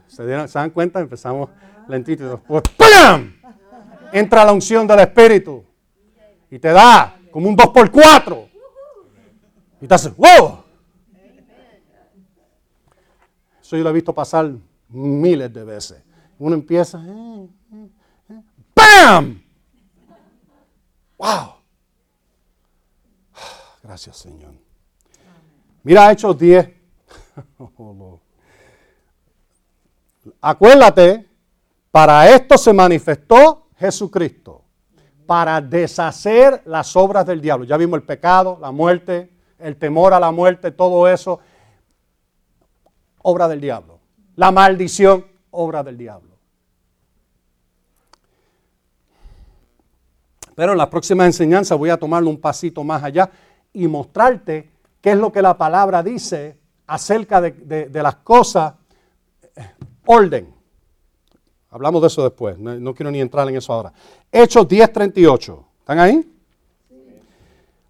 ¿se, dan cuenta? Empezamos lentito y después ¡pam! entra la unción del Espíritu y te da como un 2x4. Y te hace, ¡wow! Eso yo lo he visto pasar miles de veces. Uno empieza, eh, eh, eh, ¡bam! ¡Wow! Gracias, Señor. Mira Hechos 10. Acuérdate, para esto se manifestó Jesucristo para deshacer las obras del diablo. Ya vimos el pecado, la muerte, el temor a la muerte, todo eso, obra del diablo. La maldición, obra del diablo. Pero en la próxima enseñanza voy a tomarlo un pasito más allá y mostrarte qué es lo que la palabra dice acerca de, de las cosas, orden. Hablamos de eso después, no, quiero ni entrar en eso ahora. Hechos 10:38, ¿están ahí?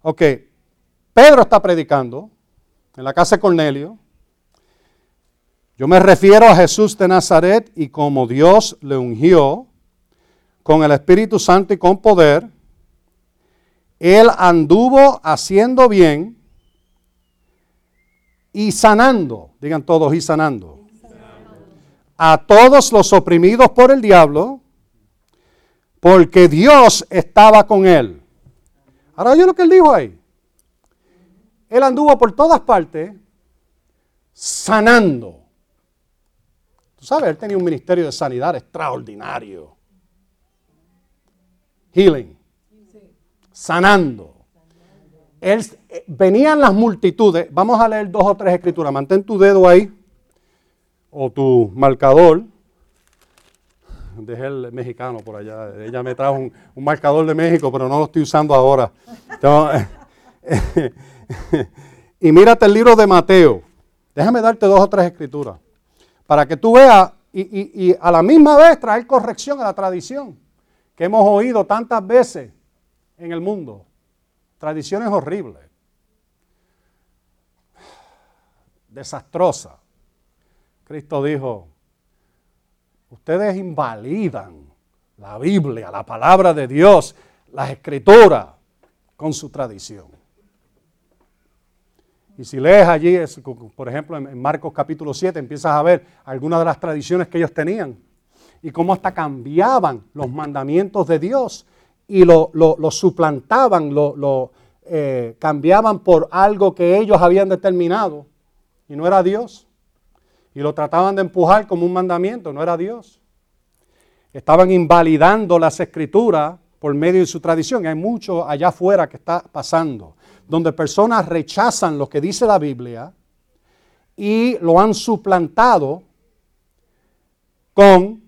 Ok, Pedro está predicando en la casa de Cornelio. Yo me refiero a Jesús de Nazaret y como Dios le ungió con el Espíritu Santo y con poder, él anduvo haciendo bien y sanando, digan todos, y sanando a todos los oprimidos por el diablo, porque Dios estaba con él. Ahora oye lo que él dijo ahí. Él anduvo por todas partes sanando. Tú sabes, él tenía un ministerio de sanidad extraordinario. Healing. Sanando. Él, eh, venían las multitudes. Vamos a leer dos o tres escrituras. Mantén tu dedo ahí o tu marcador. Dejé el mexicano por allá. Ella me trajo un, marcador de México, pero no lo estoy usando ahora. y mírate el libro de Mateo. Déjame darte dos o tres escrituras. Para que tú veas y, y a la misma vez traer corrección a la tradición que hemos oído tantas veces en el mundo. Tradiciones horribles. Desastrosas. Cristo dijo, ustedes invalidan la Biblia, la palabra de Dios, las escrituras, con su tradición. Y si lees allí, por ejemplo, en Marcos capítulo 7, empiezas a ver algunas de las tradiciones que ellos tenían y cómo hasta cambiaban los mandamientos de Dios y lo, suplantaban, lo, eh, cambiaban por algo que ellos habían determinado y no era Dios y lo trataban de empujar como un mandamiento, no era Dios. Estaban invalidando las escrituras por medio de su tradición. Hay mucho allá afuera que está pasando, donde personas rechazan lo que dice la Biblia y lo han suplantado con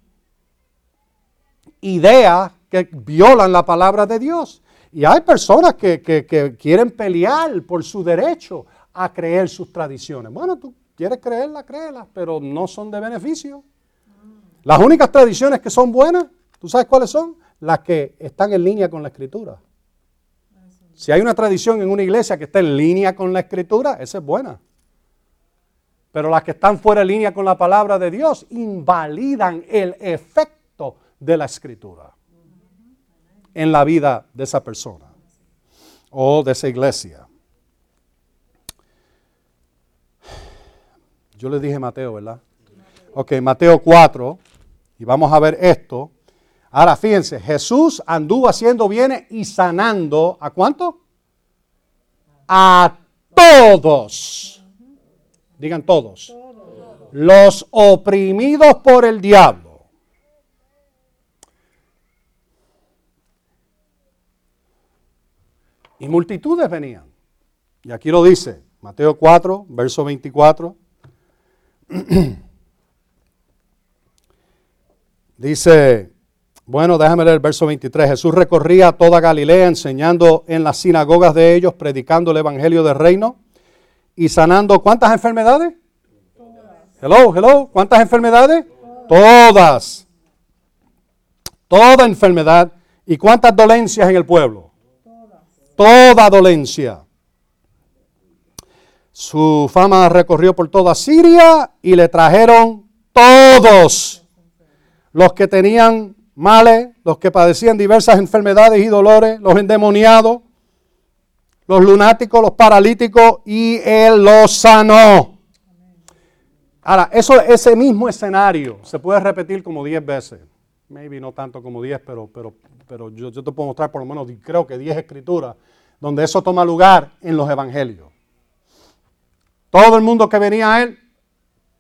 ideas que violan la palabra de Dios. Y hay personas que, que, quieren pelear por su derecho a creer sus tradiciones. Bueno, tú ¿Quieres creerla? Créela, pero no son de beneficio. Las únicas tradiciones que son buenas, ¿tú sabes cuáles son? Las que están en línea con la escritura. Si hay una tradición en una iglesia que está en línea con la escritura, esa es buena. Pero las que están fuera de línea con la palabra de Dios invalidan el efecto de la escritura en la vida de esa persona o de esa iglesia. Yo les dije Mateo, ¿verdad? Ok, Mateo 4, y vamos a ver esto. Ahora fíjense, Jesús anduvo haciendo bienes y sanando, ¿a cuánto? A todos. Digan todos. Los oprimidos por el diablo Y multitudes venían. Y aquí lo dice, Mateo 4, verso 24. dice, bueno, déjame leer el verso 23. Jesús recorría toda Galilea enseñando en las sinagogas de ellos, predicando el evangelio del reino y sanando cuántas enfermedades? Hello, hello, ¿cuántas enfermedades? Todas. Toda enfermedad y cuántas dolencias en el pueblo toda dolencia. Su fama recorrió por toda Siria y le trajeron todos los que tenían males, los que padecían diversas enfermedades y dolores, los endemoniados, los lunáticos, los paralíticos, y él los sanó. Ahora, ese mismo escenario se puede repetir como 10 veces. Maybe no tanto como 10, pero, pero, pero yo, yo te puedo mostrar por lo menos, creo que 10 escrituras donde eso toma lugar en los evangelios. Todo el mundo que venía a él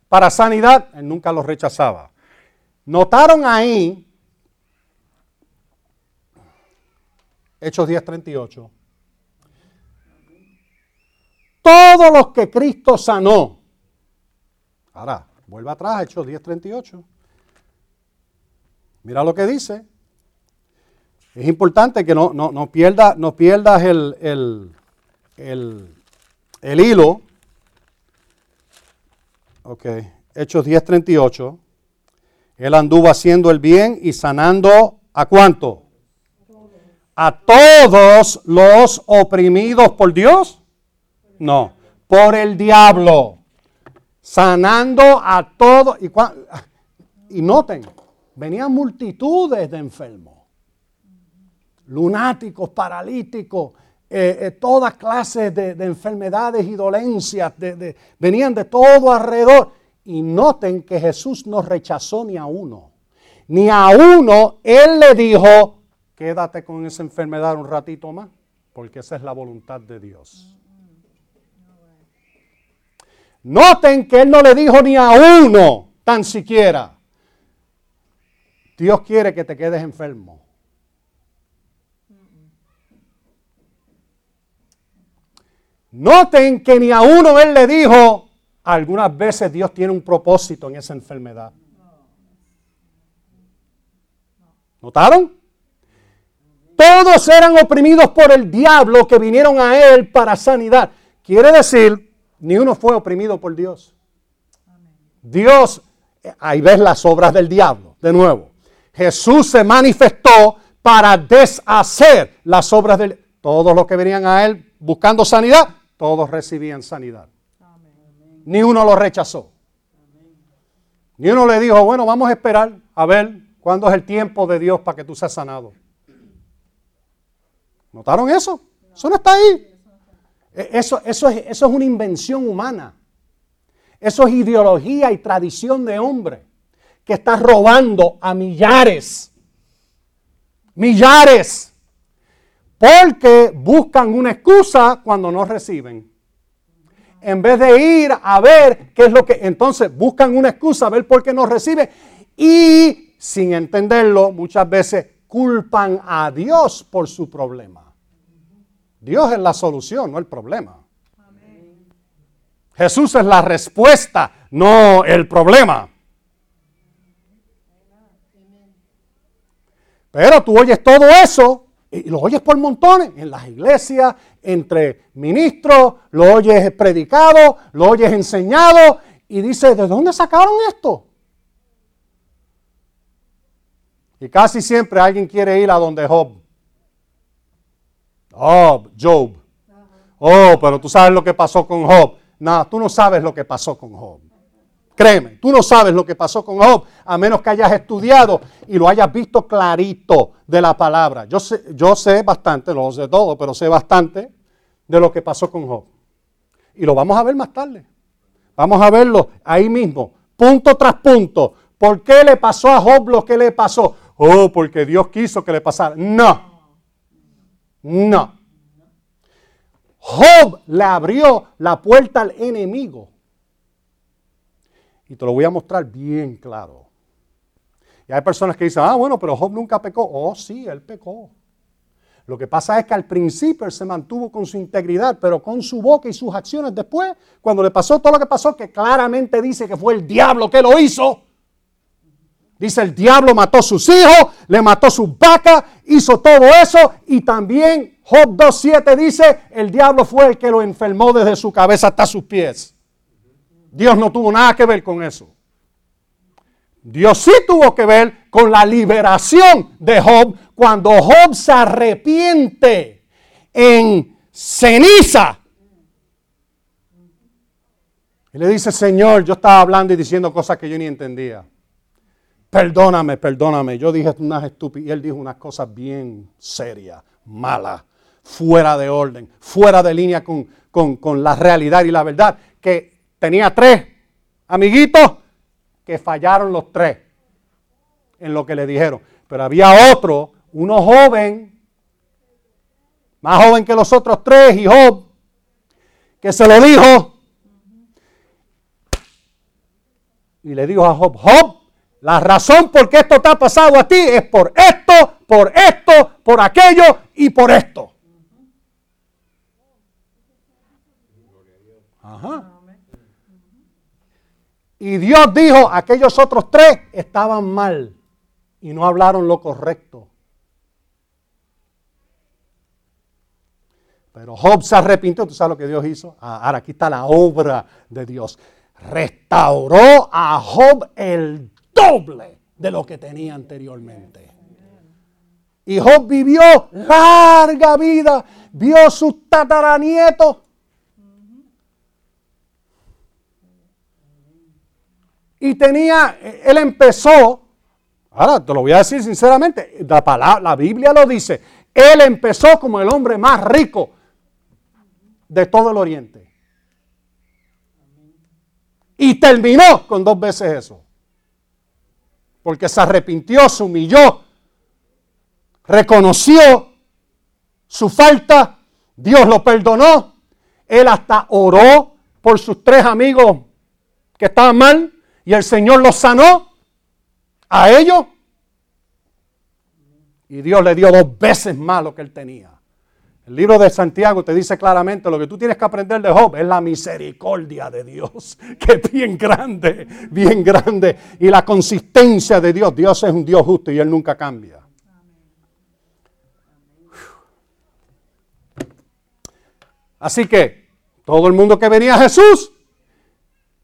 para sanidad, él nunca los rechazaba. Notaron ahí, Hechos 10:38, todos los que Cristo sanó. Ahora, vuelve atrás, Hechos 10:38. Mira lo que dice. Es importante que no, no, no, pierda, no pierdas el, el, el, hilo. Ok, Hechos 10:38. Él anduvo haciendo el bien y sanando a cuánto? A todos los oprimidos por Dios. No, por el diablo. Sanando a todos. Y, noten, venían multitudes de enfermos lunáticos, paralíticos, eh, eh, todas clases de, enfermedades y dolencias, venían de todo alrededor. Y noten que Jesús no rechazó ni a uno. Ni a uno Él le dijo, quédate con esa enfermedad un ratito más, porque esa es la voluntad de Dios. Noten que Él no le dijo ni a uno, tan siquiera. Dios quiere que te quedes enfermo. Noten que ni a uno él le dijo, algunas veces Dios tiene un propósito en esa enfermedad. ¿Notaron? Todos eran oprimidos por el diablo que vinieron a él para sanidad. Quiere decir, ni uno fue oprimido por Dios. Dios, ahí ves las obras del diablo, de nuevo. Jesús se manifestó para deshacer las obras del... Todos los que venían a él buscando sanidad, todos recibían sanidad. Ni uno lo rechazó. Ni uno le dijo, bueno, vamos a esperar a ver cuándo es el tiempo de Dios para que tú seas sanado. ¿Notaron eso? Eso no está ahí. E, eso, eso, es, eso es una invención humana. Eso es ideología y tradición de hombre que está robando a millares. Millares porque buscan una excusa cuando no reciben. En vez de ir a ver qué es lo que... Entonces buscan una excusa a ver por qué no reciben. Y sin entenderlo, muchas veces culpan a Dios por su problema. Dios es la solución, no el problema. Jesús es la respuesta, no el problema. Pero tú oyes todo eso y lo oyes por montones, en las iglesias, entre ministros, lo oyes predicado, lo oyes enseñado, y dices, ¿de dónde sacaron esto? Y casi siempre alguien quiere ir a donde Job. Job, Job. Oh, pero tú sabes lo que pasó con Job. No, tú no sabes lo que pasó con Job. Créeme, tú no sabes lo que pasó con Job, a menos que hayas estudiado y lo hayas visto clarito de la palabra. Yo sé, yo sé bastante, no lo sé todo, pero sé bastante de lo que pasó con Job. Y lo vamos a ver más tarde. Vamos a verlo ahí mismo, punto tras punto. ¿Por qué le pasó a Job lo que le pasó? Oh, porque Dios quiso que le pasara. No. No. Job le abrió la puerta al enemigo. Y te lo voy a mostrar bien claro. Y hay personas que dicen, ah, bueno, pero Job nunca pecó. Oh, sí, él pecó. Lo que pasa es que al principio él se mantuvo con su integridad, pero con su boca y sus acciones después, cuando le pasó todo lo que pasó, que claramente dice que fue el diablo que lo hizo. Dice, el diablo mató sus hijos, le mató sus vacas, hizo todo eso y también Job 2.7 dice, el diablo fue el que lo enfermó desde su cabeza hasta sus pies. Dios no tuvo nada que ver con eso. Dios sí tuvo que ver con la liberación de Job cuando Job se arrepiente en ceniza. Y le dice, Señor, yo estaba hablando y diciendo cosas que yo ni entendía. Perdóname, perdóname. Yo dije unas estúpidas y él dijo unas cosas bien serias, malas, fuera de orden, fuera de línea con, con la realidad y la verdad. Que tenía tres amiguitos que fallaron los tres en lo que le dijeron. Pero había otro, uno joven, más joven que los otros tres, y Job, que se lo dijo. Y le dijo a Job, Job, la razón por qué esto te ha pasado a ti es por esto, por esto, por aquello y por esto. Ajá. Y Dios dijo, aquellos otros tres estaban mal y no hablaron lo correcto. Pero Job se arrepintió, tú sabes lo que Dios hizo. Ah, ahora aquí está la obra de Dios. Restauró a Job el doble de lo que tenía anteriormente. Y Job vivió larga vida, vio sus tataranietos. Y tenía, él empezó Ahora te lo voy a decir sinceramente, la, palabra, la Biblia lo dice. Él empezó como el hombre más rico de todo el oriente. Y terminó con dos veces eso. Porque se arrepintió, se humilló, reconoció su falta, Dios lo perdonó. Él hasta oró por sus tres amigos que estaban mal y el Señor los sanó a ellos. Y Dios le dio dos veces más lo que él tenía. El libro de Santiago te dice claramente lo que tú tienes que aprender de Job es la misericordia de Dios, que es bien grande, bien grande. Y la consistencia de Dios. Dios es un Dios justo y Él nunca cambia. Así que todo el mundo que venía a Jesús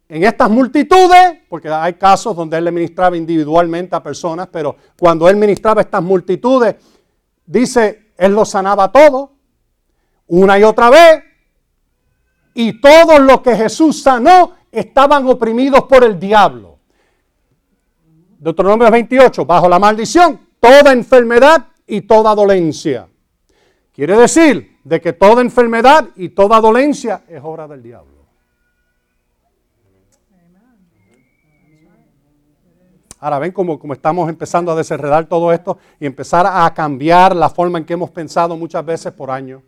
en estas multitudes, porque hay casos donde él le ministraba individualmente a personas, pero cuando él ministraba estas multitudes, dice, él los sanaba todo, una y otra vez, y todos los que Jesús sanó estaban oprimidos por el diablo. Deuteronomio 28, bajo la maldición, toda enfermedad y toda dolencia. Quiere decir de que toda enfermedad y toda dolencia es obra del diablo. Ahora ven cómo, estamos empezando a desenredar todo esto y empezar a cambiar la forma en que hemos pensado muchas veces por años.